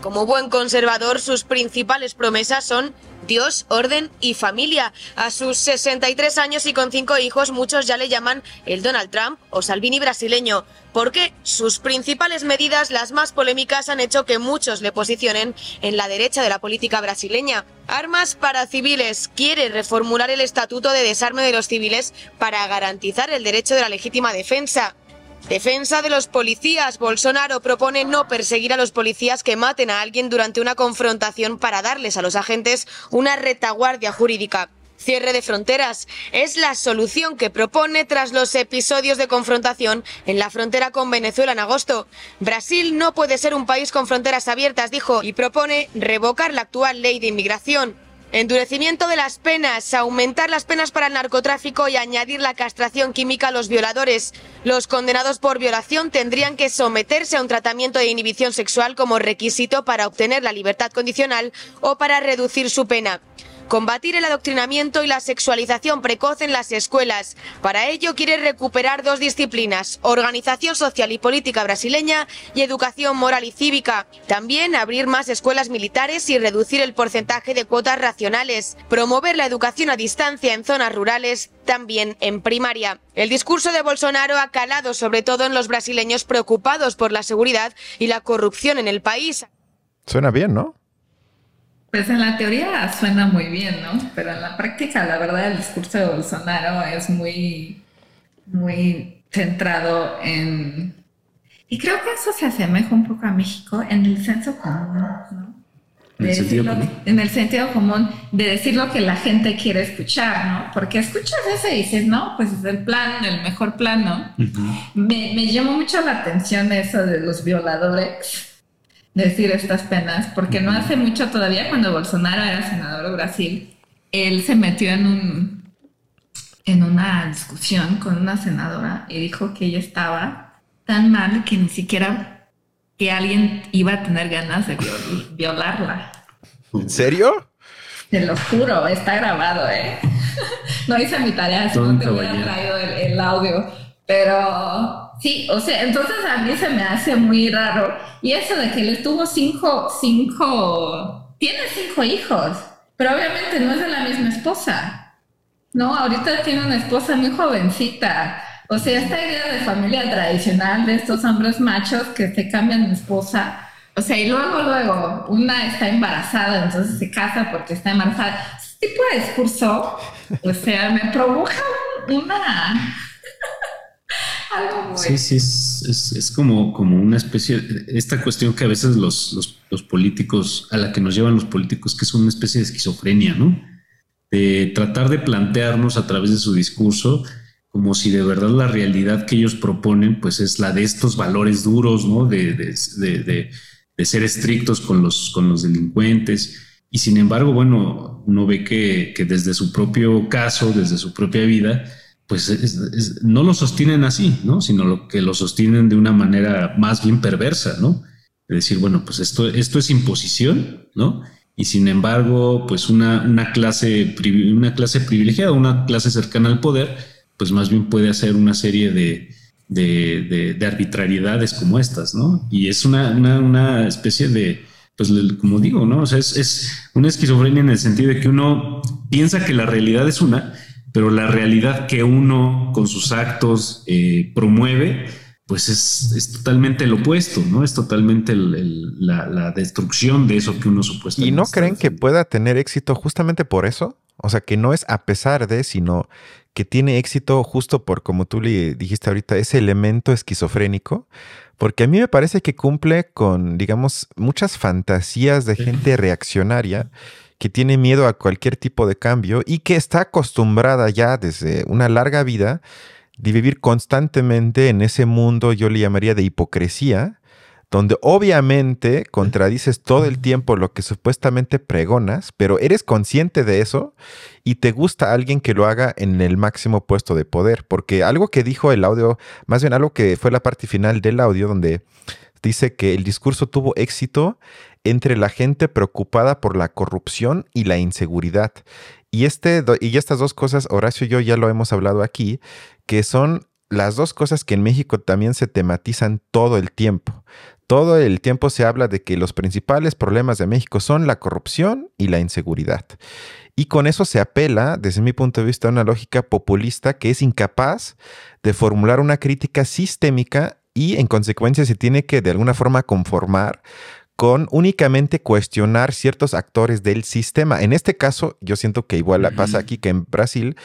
Como buen conservador, sus principales promesas son Dios, orden y familia. A sus 63 años y con cinco hijos, muchos ya le llaman el Donald Trump o Salvini brasileño, porque sus principales medidas, las más polémicas, han hecho que muchos le posicionen en la derecha de la política brasileña. Armas para civiles. Quiere reformular el estatuto de desarme de los civiles para garantizar el derecho de la legítima defensa. Defensa de los policías. Bolsonaro propone no perseguir a los policías que maten a alguien durante una confrontación para darles a los agentes una retaguardia jurídica. Cierre de fronteras es la solución que propone tras los episodios de confrontación en la frontera con Venezuela en agosto. Brasil no puede ser un país con fronteras abiertas, dijo, y propone revocar la actual ley de inmigración. Endurecimiento de las penas, aumentar las penas para el narcotráfico y añadir la castración química a los violadores. Los condenados por violación tendrían que someterse a un tratamiento de inhibición sexual como requisito para obtener la libertad condicional o para reducir su pena. Combatir el adoctrinamiento y la sexualización precoz en las escuelas. Para ello quiere recuperar dos disciplinas, organización social y política brasileña y educación moral y cívica. También abrir más escuelas militares y reducir el porcentaje de cuotas racionales, promover la educación a distancia en zonas rurales, también en primaria. El discurso de Bolsonaro ha calado sobre todo en los brasileños preocupados por la seguridad y la corrupción en el país.
Suena bien, ¿no?
Pues en la teoría suena muy bien, ¿no? Pero en la práctica, la verdad, el discurso de Bolsonaro es muy, muy centrado en... Y creo que eso se asemeja un poco a México en el senso común, ¿no?
¿En el, sentido común?
en el sentido común de decir lo que la gente quiere escuchar, ¿no? Porque escuchas eso y dices, no, pues es el plan, el mejor plan, ¿no? me, me llamó mucho la atención eso de los violadores decir estas penas, porque no hace mucho todavía cuando Bolsonaro era senador de Brasil, él se metió en un en una discusión con una senadora y dijo que ella estaba tan mal que ni siquiera que alguien iba a tener ganas de violarla.
¿En serio?
Te lo juro, está grabado, ¿eh? [laughs] no hice mi tarea, no te hubiera traído el audio, pero Sí, o sea, entonces a mí se me hace muy raro. Y eso de que él tuvo cinco, cinco, tiene cinco hijos, pero obviamente no es de la misma esposa. No, ahorita tiene una esposa muy jovencita. O sea, esta idea de familia tradicional de estos hombres machos que se cambian de esposa. O sea, y luego, luego, una está embarazada, entonces se casa porque está embarazada. Ese tipo de discurso, o sea, me provoca una
Sí, sí, es, es, como, como una especie, esta cuestión que a veces los, los, políticos, a la que nos llevan los políticos, que es una especie de esquizofrenia, ¿no? De tratar de plantearnos a través de su discurso como si de verdad la realidad que ellos proponen, pues es la de estos valores duros, ¿no? De, de, de, de ser estrictos con los, con los delincuentes. Y sin embargo, bueno, uno ve que, que desde su propio caso, desde su propia vida, pues no lo sostienen así, ¿no? Sino lo que lo sostienen de una manera más bien perversa, ¿no? De decir, bueno, pues esto, esto es imposición, ¿no? Y sin embargo, pues una, una, clase, una clase privilegiada, una clase cercana al poder, pues más bien puede hacer una serie de, de, arbitrariedades como estas, ¿no? Y es una, una, especie de, pues como digo, ¿no? O sea, es, es una esquizofrenia en el sentido de que uno piensa que la realidad es una, pero la realidad que uno con sus actos eh, promueve, pues es, totalmente el opuesto, ¿no? Es totalmente la, destrucción de eso que uno supuestamente.
¿Y no creen que pueda tener éxito justamente por eso? O sea, que no es a pesar de, sino que tiene éxito justo por, como tú le dijiste ahorita, ese elemento esquizofrénico. Porque a mí me parece que cumple con, digamos, muchas fantasías de gente reaccionaria que tiene miedo a cualquier tipo de cambio y que está acostumbrada ya desde una larga vida de vivir constantemente en ese mundo, yo le llamaría de hipocresía, donde obviamente contradices todo el tiempo lo que supuestamente pregonas, pero eres consciente de eso y te gusta alguien que lo haga en el máximo puesto de poder, porque algo que dijo el audio, más bien algo que fue la parte final del audio, donde dice que el discurso tuvo éxito entre la gente preocupada por la corrupción y la inseguridad. Y, este, y estas dos cosas, Horacio y yo ya lo hemos hablado aquí, que son las dos cosas que en México también se tematizan todo el tiempo. Todo el tiempo se habla de que los principales problemas de México son la corrupción y la inseguridad. Y con eso se apela, desde mi punto de vista, a una lógica populista que es incapaz de formular una crítica sistémica y en consecuencia se tiene que de alguna forma conformar con únicamente cuestionar ciertos actores del sistema. En este caso, yo siento que igual pasa aquí que en Brasil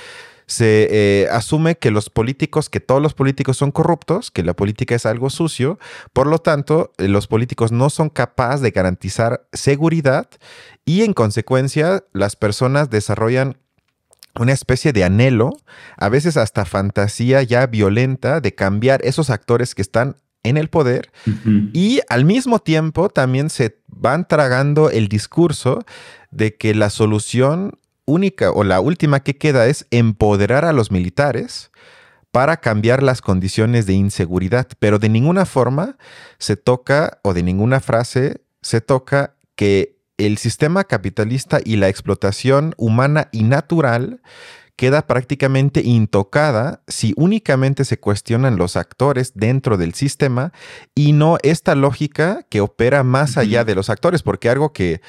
se eh, asume que los políticos, que todos los políticos son corruptos, que la política es algo sucio, por lo tanto, eh, los políticos no son capaces de garantizar seguridad y en consecuencia las personas desarrollan una especie de anhelo, a veces hasta fantasía ya violenta de cambiar esos actores que están en el poder y al mismo tiempo también se van tragando el discurso de que la solución única o la última que queda es empoderar a los militares para cambiar las condiciones de inseguridad, pero de ninguna forma se toca o de ninguna frase se toca que el sistema capitalista y la explotación humana y natural queda prácticamente intocada si únicamente se cuestionan los actores dentro del sistema y no esta lógica que opera más allá de los actores, porque algo que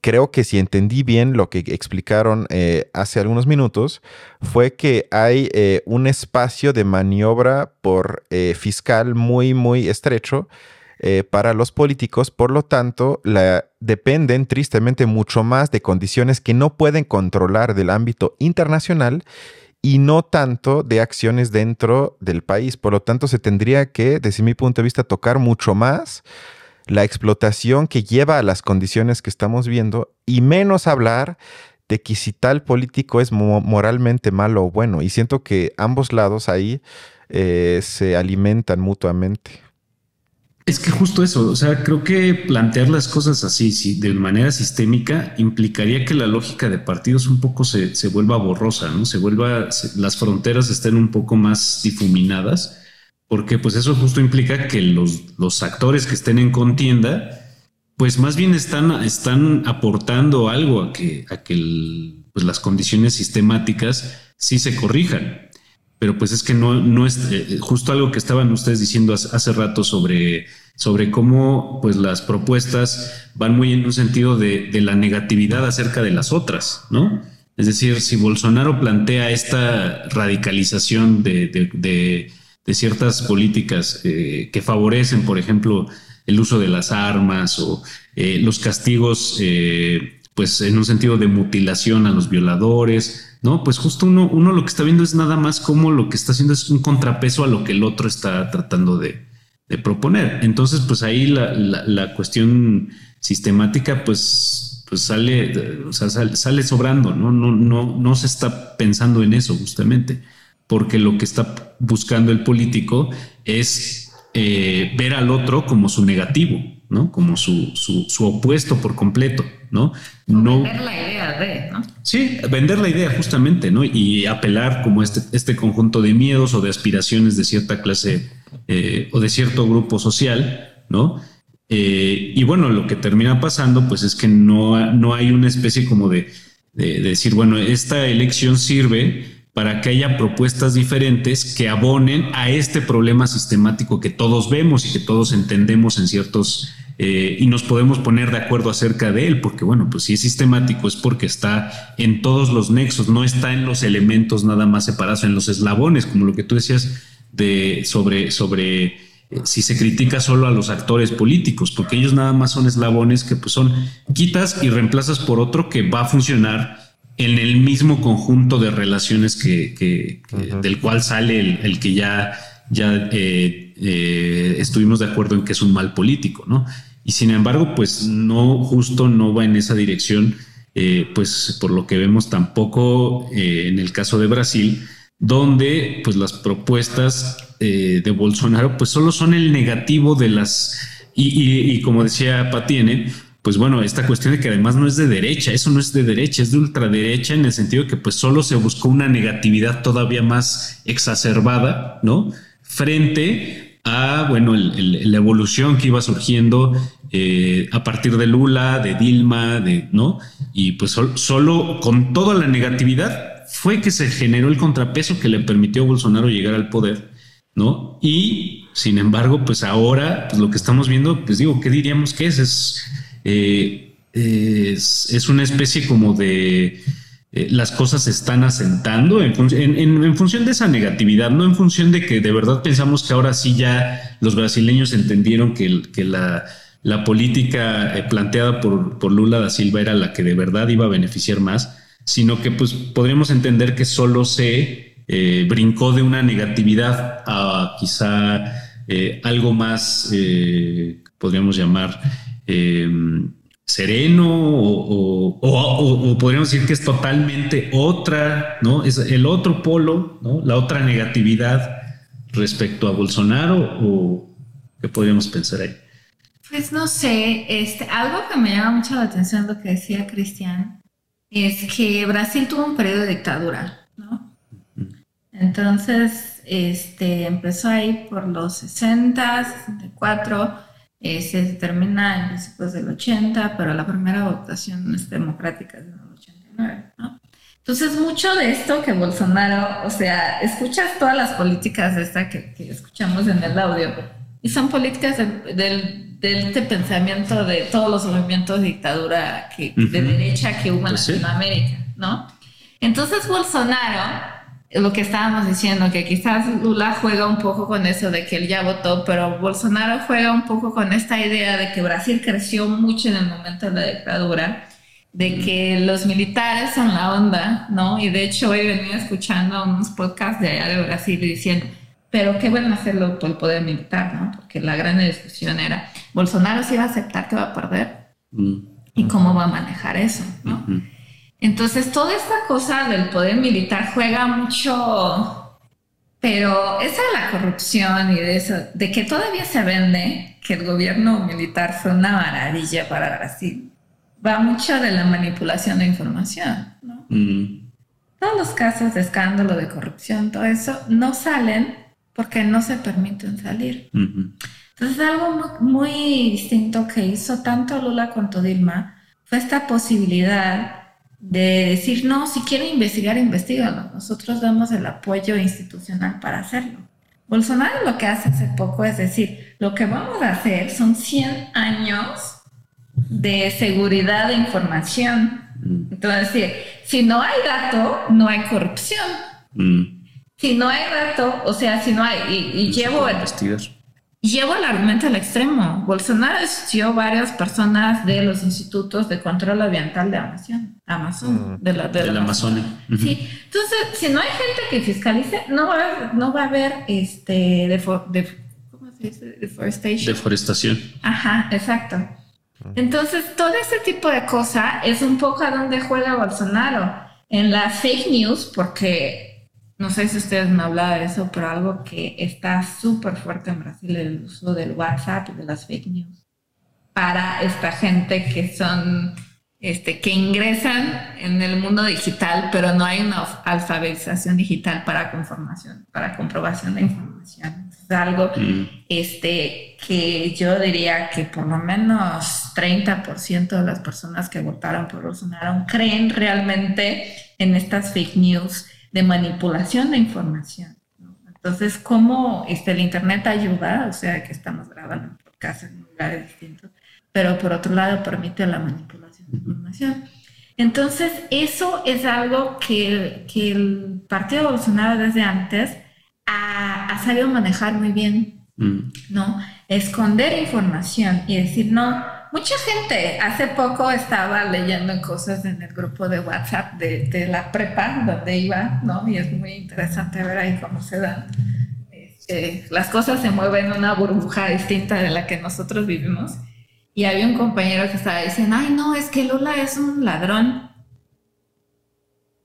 creo que si entendí bien lo que explicaron eh, hace algunos minutos, fue que hay eh, un espacio de maniobra por eh, fiscal muy, muy estrecho para los políticos, por lo tanto, la, dependen tristemente mucho más de condiciones que no pueden controlar del ámbito internacional y no tanto de acciones dentro del país. Por lo tanto, se tendría que, desde mi punto de vista, tocar mucho más la explotación que lleva a las condiciones que estamos viendo y menos hablar de que si tal político es moralmente malo o bueno. Y siento que ambos lados ahí eh, se alimentan mutuamente.
Es que justo eso, o sea, creo que plantear las cosas así, de manera sistémica, implicaría que la lógica de partidos un poco se, vuelva borrosa, ¿no? Se vuelva, las fronteras estén un poco más difuminadas porque pues eso justo implica que los, los actores que estén en contienda, pues más bien están, están aportando algo a que, a que pues las condiciones sistemáticas sí se corrijan. Pero pues es que no, no es eh, justo algo que estaban ustedes diciendo hace, rato sobre, sobre cómo pues las propuestas van muy en un sentido de, de la negatividad acerca de las otras, ¿no? Es decir, si Bolsonaro plantea esta radicalización de, de de ciertas políticas eh, que favorecen, por ejemplo, el uso de las armas o eh, los castigos, eh, pues en un sentido de mutilación a los violadores, ¿no? Pues justo uno, uno lo que está viendo es nada más como lo que está haciendo es un contrapeso a lo que el otro está tratando de, proponer. Entonces, pues ahí la, cuestión sistemática, pues, pues sale, o sea, sale, sale, sobrando, ¿no? No, no, no se está pensando en eso justamente porque lo que está buscando el político es eh, ver al otro como su negativo, ¿no? Como su, su, opuesto por completo, ¿no?
no vender la idea de, ¿no?
Sí, vender la idea justamente, ¿no? Y apelar como este, este conjunto de miedos o de aspiraciones de cierta clase eh, o de cierto grupo social, ¿no? Eh, y bueno, lo que termina pasando, pues es que no, no hay una especie como de, de decir, bueno, esta elección sirve para que haya propuestas diferentes que abonen a este problema sistemático que todos vemos y que todos entendemos en ciertos eh, y nos podemos poner de acuerdo acerca de él, porque bueno, pues si es sistemático es porque está en todos los nexos, no está en los elementos nada más separados, en los eslabones, como lo que tú decías de sobre, sobre eh, si se critica solo a los actores políticos, porque ellos nada más son eslabones que pues son quitas y reemplazas por otro que va a funcionar en el mismo conjunto de relaciones que, del cual sale el, que ya, ya eh, eh, estuvimos de acuerdo en que es un mal político, ¿no? Y sin embargo, pues no, justo no va en esa dirección, eh, pues por lo que vemos tampoco en el caso de Brasil, donde pues las propuestas de Bolsonaro pues solo son el negativo de las, y, y como decía Patiene, pues bueno, esta cuestión de que además no es de derecha, eso no es de derecha, es de ultraderecha en el sentido de que pues solo se buscó una negatividad todavía más exacerbada, ¿no? Frente a, bueno, la evolución que iba surgiendo eh, a partir de Lula, de Dilma, de, ¿no? Y pues solo con toda la negatividad fue que se generó el contrapeso que le permitió a Bolsonaro llegar al poder, ¿no? Y sin embargo, pues ahora pues lo que estamos viendo, pues digo, ¿qué diríamos que es? Es eh, es, una especie como de eh, las cosas se están asentando en, función de esa negatividad, no en función de que de verdad pensamos que ahora sí ya los brasileños entendieron que, la, política eh, planteada por, Lula da Silva era la que de verdad iba a beneficiar más, sino que pues podríamos entender que solo se brincó de una negatividad a quizá algo más, podríamos llamar, sereno o, podríamos decir que es totalmente otra, ¿no? Es el otro polo, ¿no? La otra negatividad respecto a Bolsonaro o qué podríamos pensar ahí.
Pues no sé, este, algo que me llama mucho la atención lo que decía Cristian es que Brasil tuvo un periodo de dictadura, ¿no? Entonces, este, empezó ahí por los 60, 64 Eh, se termina en principios del 80, pero la primera votación es democrática es en el 89, ¿no? Entonces, mucho de esto que Bolsonaro, o sea, escuchas todas las políticas de esta que, escuchamos en el audio, y son políticas del, este pensamiento de todos los movimientos de dictadura que, de derecha que hubo en pues Latinoamérica, ¿no? Entonces, Bolsonaro lo que estábamos diciendo, que quizás Lula juega un poco con eso de que él ya votó, pero Bolsonaro juega un poco con esta idea de que Brasil creció mucho en el momento de la dictadura, de que los militares son la onda, ¿no? Y de hecho hoy venía escuchando unos podcasts de allá de Brasil diciendo, pero qué bueno hacerlo por el poder militar, ¿no? Porque la gran discusión era, ¿Bolsonaro sí va a aceptar que va a perder? Mm. ¿Y cómo va a manejar eso, ¿no? Entonces, toda esta cosa del poder militar juega mucho, pero esa es la corrupción y de eso, de que todavía se vende que el gobierno militar fue una maravilla para Brasil, va mucho de la manipulación de información, ¿no? Mm. Todos los casos de escándalo de corrupción, todo eso, no salen porque no se permiten salir. Entonces, algo muy, distinto que hizo tanto Lula cuanto Dilma fue esta posibilidad de decir, no, si quiere investigar, investigalo. Nosotros damos el apoyo institucional para hacerlo. Bolsonaro lo que hace hace poco es decir, lo que vamos a hacer son 100 años de seguridad de información. Mm. Entonces, si no hay dato, no hay corrupción. Mm. Si no hay dato, o sea, si no hay, y, y llevo... Investigar llevo el argumento al extremo. Bolsonaro estudió varias personas de los institutos de control ambiental de Amazon, Amazon
mm. de la, de Amazonia.
Sí, entonces, si no hay gente que fiscalice, no va a haber, no va a haber este, ¿cómo se dice? Deforestation.
Deforestación.
Ajá, exacto. Entonces, todo ese tipo de cosa es un poco a donde juega Bolsonaro. En las fake news, porque no sé si ustedes me hablaban de eso, pero algo que está súper fuerte en Brasil es el uso del WhatsApp y de las fake news para esta gente que son, este, que ingresan en el mundo digital, pero no hay una alfabetización digital para conformación, para comprobación de información. Es algo mm. este, que yo diría que por lo menos 30% de las personas que votaron por Bolsonaro creen realmente en estas fake news de manipulación de información. Entonces, ¿cómo este, el Internet ayuda? O sea, que estamos grabando en podcast en lugares distintos, pero por otro lado permite la manipulación de información. Entonces, eso es algo que, que el partido Bolsonaro desde antes ha, ha sabido manejar muy bien, mm. ¿no? Esconder información y decir, no, mucha gente, hace poco estaba leyendo cosas en el grupo de WhatsApp de, la prepa donde iba, ¿no? Y es muy interesante ver ahí cómo se dan. Este, las cosas se mueven en una burbuja distinta de la que nosotros vivimos. Y había un compañero que estaba diciendo, ay, no, es que Lula es un ladrón.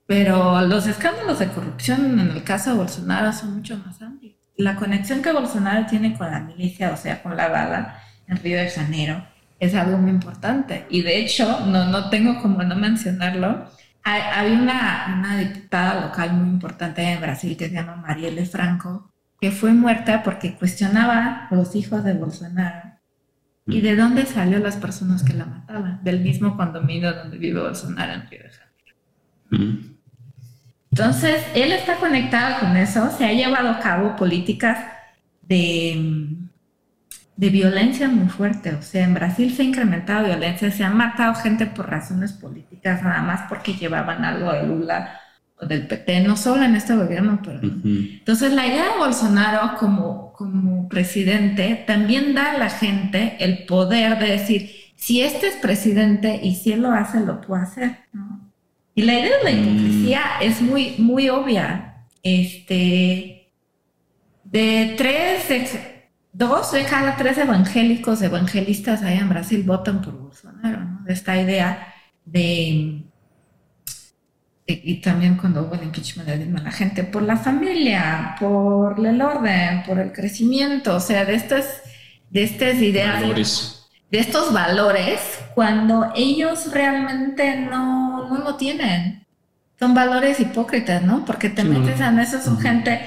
Pero los escándalos de corrupción en el caso de Bolsonaro son mucho más amplios. La conexión que Bolsonaro tiene con la milicia, o sea, con la bala en Río de Janeiro, es algo muy importante. Y de hecho, no, no tengo como no mencionarlo, había una, una diputada local muy importante en Brasil que se llama Marielle Franco, que fue muerta porque cuestionaba a los hijos de Bolsonaro. ¿Y de dónde salió las personas que la mataban? Del mismo condominio donde vive Bolsonaro en Río de Janeiro. Entonces, él está conectado con eso, se ha llevado a cabo políticas de de violencia muy fuerte. O sea, en Brasil se ha incrementado violencia, se han matado gente por razones políticas, nada más porque llevaban algo de Lula o del PT, no solo en este gobierno, pero... Entonces, la idea de Bolsonaro como, como presidente también da a la gente el poder de decir, si este es presidente y si él lo hace, lo puedo hacer, Y la idea de la mm. hipocresía es muy, muy obvia. Este, de tres dos de cada tres evangélicos, evangelistas allá en Brasil votan por Bolsonaro, ¿no? De esta idea de, y también cuando hubo el impeachment de Dilma, la gente por la familia, por el orden, por el crecimiento, o sea, de estas, de estas ideas. De estos valores, cuando ellos realmente no, no lo tienen. Son valores hipócritas, ¿no? Porque te metes en eso, son gente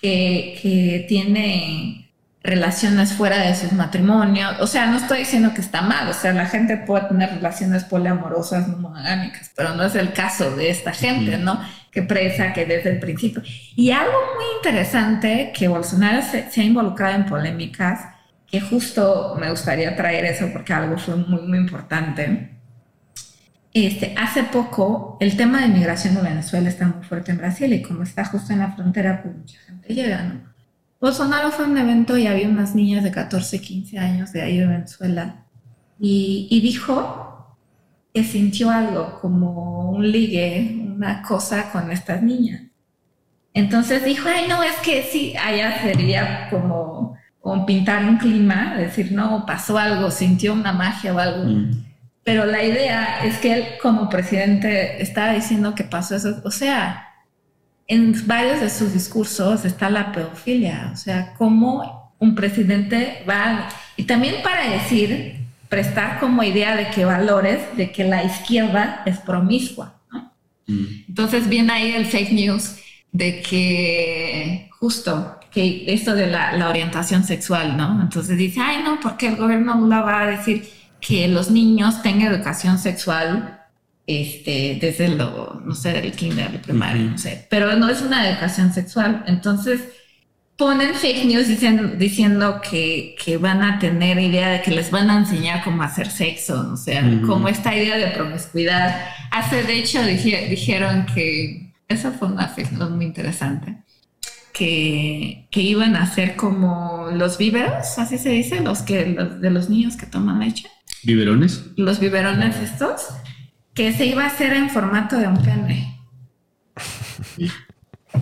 que, que tiene relaciones fuera de sus matrimonios. O sea, no estoy diciendo que está mal, o sea, la gente puede tener relaciones poliamorosas no monogámicas, pero no es el caso de esta gente, ¿no? Que presa que desde el principio. Y algo muy interesante que Bolsonaro se, ha involucrado en polémicas, que justo me gustaría traer eso porque algo fue muy, muy importante. Este, hace poco el tema de migración de Venezuela está muy fuerte en Brasil y como está justo en la frontera, pues mucha gente llega, ¿no? Bolsonaro fue a un evento y había unas niñas de 14, 15 años de ahí de Venezuela y, dijo que sintió algo como un ligue, una cosa con estas niñas. Entonces dijo, ay, no, es que sí, allá sería como, pintar un clima, decir, no, pasó algo, sintió una magia o algo. Mm. Pero la idea es que él como presidente estaba diciendo que pasó eso. O sea, en varios de sus discursos está la pedofilia, o sea, cómo un presidente va, y también para decir, prestar como idea de que valores, de que la izquierda es promiscua. ¿no? Mm. Entonces viene ahí el fake news de que justo que esto de la, la, orientación sexual, ¿no? Entonces dice, ay, no, porque el gobierno Lula va a decir que los niños tengan educación sexual este, desde lo, no sé, del kinder, del primario, no sé, pero no es una educación sexual. Entonces, ponen fake news diciendo, diciendo que, que, van a tener idea de que les van a enseñar cómo hacer sexo, o sea, como esta idea de promiscuidad. Hace, de hecho, dijeron que, esa fue una fake news muy interesante, que, que iban a ser como los víveros, así se dice, los que, los, de los niños que toman leche.
¿Biberones?
Los biberones estos que se iba a hacer en formato de un pene.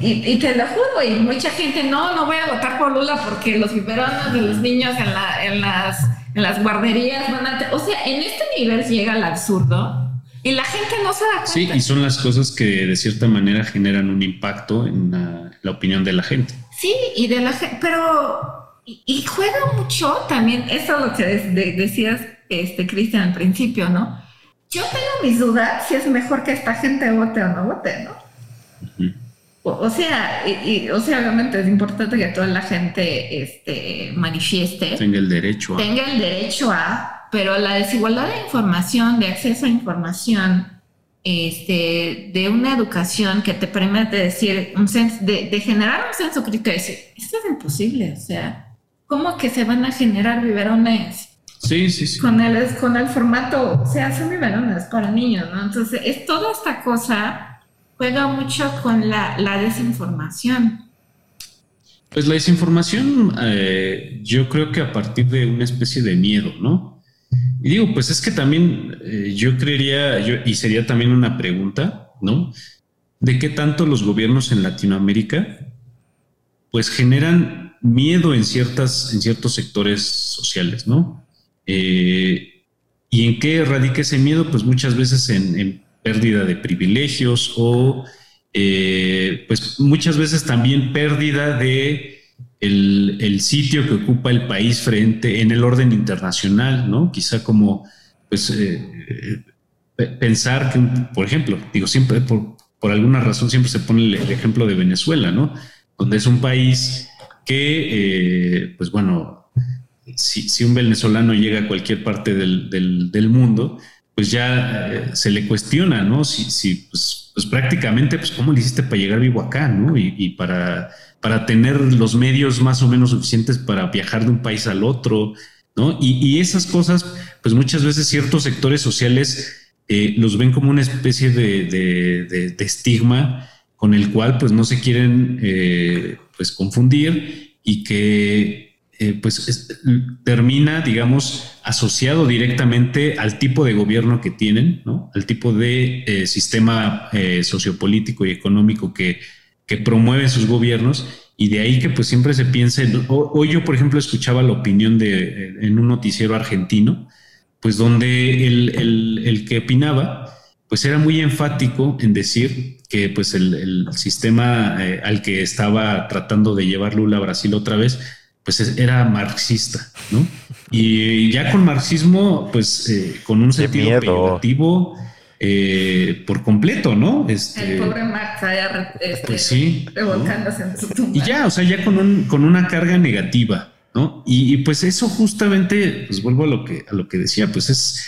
Y, te lo juro, y mucha gente, no, no voy a votar por Lula porque los biberones de los niños en, la, en, las, en las guarderías van a... O sea, en este nivel llega el absurdo y la gente no se da cuenta.
Sí, y son las cosas que de cierta manera generan un impacto en la, opinión de la gente.
Sí, y de la gente, pero... Y, juega mucho también, eso es lo que decías, este, Cristian, al principio, ¿no? Yo tengo mis dudas si es mejor que esta gente vote o no vote, ¿no? o, sea, y, o sea, obviamente es importante que toda la gente este, manifieste.
Tenga el derecho
a. Tenga el derecho a, pero la desigualdad de información, de acceso a información, este, de una educación que te permite decir, un de, de, generar un censo crítico, de decir, esto es imposible, o sea, ¿cómo que se van a generar biberones
Sí, sí, sí.
Con el, con el formato, se hacen biberones para niños, ¿no? Entonces, es toda esta cosa juega mucho con la, desinformación.
Pues la desinformación, eh, yo creo que a partir de una especie de miedo, ¿no? Y digo, pues es que también eh, yo creería, yo, y sería también una pregunta, ¿no? De qué tanto los gobiernos en Latinoamérica, pues generan miedo en ciertas, en ciertos sectores sociales, ¿no? Eh, ¿Y en qué radica ese miedo? Pues muchas veces en, pérdida de privilegios o eh, pues muchas veces también pérdida de el, sitio que ocupa el país frente en el orden internacional, ¿no? Quizá como pues eh, pensar que, por ejemplo, digo siempre por, por alguna razón siempre se pone el, ejemplo de Venezuela, ¿no? Donde es un país que, pues bueno, si, un venezolano llega a cualquier parte del, mundo, pues ya eh, se le cuestiona, ¿no? Si, si pues, pues, prácticamente, pues cómo le hiciste para llegar vivo acá, ¿no? Y, para, para tener los medios más o menos suficientes para viajar de un país al otro, ¿no? Y, esas cosas, pues muchas veces ciertos sectores sociales eh, los ven como una especie de, estigma con el cual pues no se quieren eh, pues confundir y que eh, pues termina, digamos, asociado directamente al tipo de gobierno que tienen, ¿no? al tipo de eh, sistema eh, sociopolítico y económico que, que promueven sus gobiernos. Y de ahí que pues siempre se piense, hoy yo por ejemplo escuchaba la opinión de en un noticiero argentino, pues donde el, el, que opinaba, pues era muy enfático en decir que pues el, el sistema al que estaba tratando de llevar Lula a Brasil otra vez, pues era marxista, ¿no? Y ya con marxismo, pues eh, con un sentido peyorativo eh, por completo, ¿no?
Este, el pobre Marx allá
este, pues sí,
revolcándose en su tumba.
Y ya, o sea, ya con, un, con una carga negativa, ¿no? Y, pues eso justamente, pues vuelvo a lo que, a lo que decía, pues es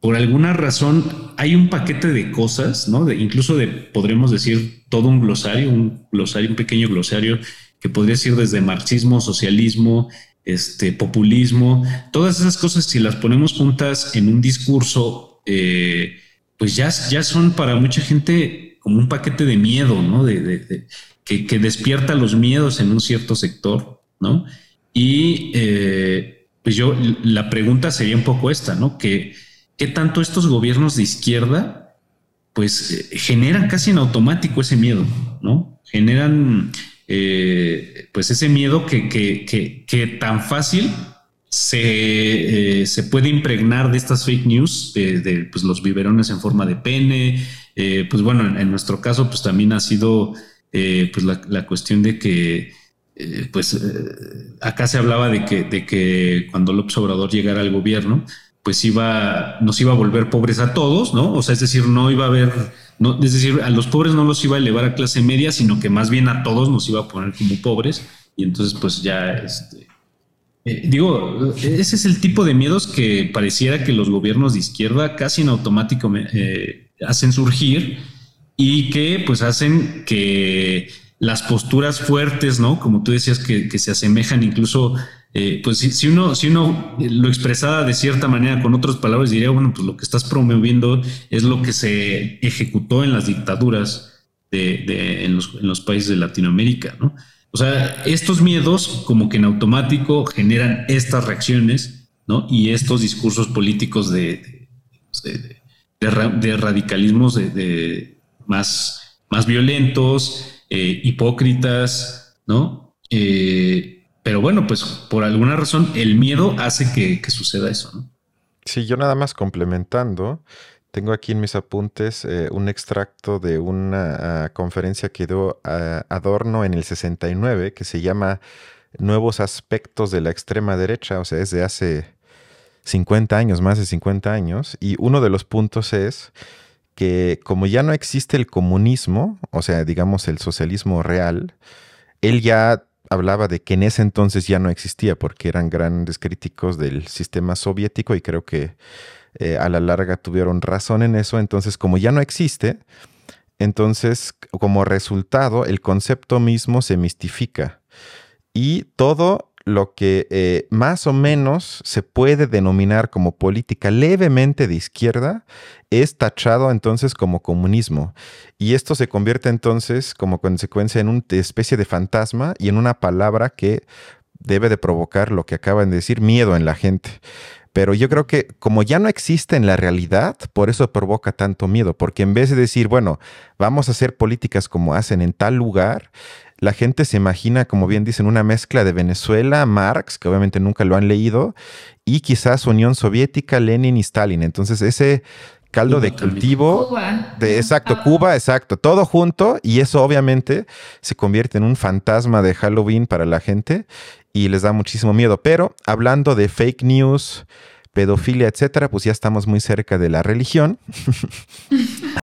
por alguna razón hay un paquete de cosas, ¿no? De, incluso de, podremos decir, todo un glosario, un glosario, un pequeño glosario que podría ser desde marxismo, socialismo, este, populismo, todas esas cosas, si las ponemos juntas en un discurso, eh, pues ya, ya son para mucha gente como un paquete de miedo, ¿no? De, que, despierta los miedos en un cierto sector, ¿no? Y eh, pues yo, la pregunta sería un poco esta, ¿no? Que, ¿Qué tanto estos gobiernos de izquierda, pues, eh, generan casi en automático ese miedo, ¿no? Generan eh, pues ese miedo que, que, tan fácil se, eh, se, puede impregnar de estas fake news, de, pues los biberones en forma de pene, eh, pues bueno, en, nuestro caso pues también ha sido pues la, cuestión de que pues acá se hablaba de que, de que cuando López Obrador llegara al gobierno, pues iba, nos iba a volver pobres a todos, ¿no? O sea, es decir, no iba a haber no, es decir, a los pobres no los iba a elevar a clase media, sino que más bien a todos nos iba a poner como pobres. Y entonces, pues ya, este, eh, digo, ese es el tipo de miedos que pareciera que los gobiernos de izquierda casi en automático eh, hacen surgir y que pues hacen que las posturas fuertes, ¿no? Como tú decías, que, se asemejan incluso eh, pues si, uno, si uno lo expresara de cierta manera con otras palabras, diría, bueno, pues lo que estás promoviendo es lo que se ejecutó en las dictaduras de, en, los, países de Latinoamérica, ¿no? O sea, estos miedos como que en automático generan estas reacciones, ¿no? Y estos discursos políticos de, de, radicalismos de, más, más violentos, eh, hipócritas, ¿no? Eh, pero bueno, pues por alguna razón el miedo hace que, suceda eso, ¿no?
Sí, yo nada más complementando, tengo aquí en mis apuntes eh, un extracto de una ah, conferencia que dio a Adorno en el 69 que se llama Nuevos aspectos de la extrema derecha, o sea, es de hace 50 años, más de 50 años, y uno de los puntos es que como ya no existe el comunismo, o sea, digamos el socialismo real, él ya hablaba de que en ese entonces ya no existía porque eran grandes críticos del sistema soviético y creo que eh, a la larga tuvieron razón en eso. Entonces, como ya no existe, entonces como resultado el concepto mismo se mistifica y todo lo que eh, más o menos se puede denominar como política levemente de izquierda es tachado entonces como comunismo. Y esto se convierte entonces como consecuencia en una especie de fantasma y en una palabra que debe de provocar lo que acaban de decir, miedo en la gente. Pero yo creo que como ya no existe en la realidad, por eso provoca tanto miedo, porque en vez de decir, bueno, vamos a hacer políticas como hacen en tal lugar, la gente se imagina, como bien dicen, una mezcla de Venezuela, Marx, que obviamente nunca lo han leído, y quizás Unión Soviética, Lenin y Stalin. Entonces ese caldo de cultivo Cuba. de exacto ah. Cuba exacto todo junto y eso obviamente se convierte en un fantasma de Halloween para la gente y les da muchísimo miedo pero hablando de fake news pedofilia etcétera pues ya estamos muy cerca de la religión [laughs]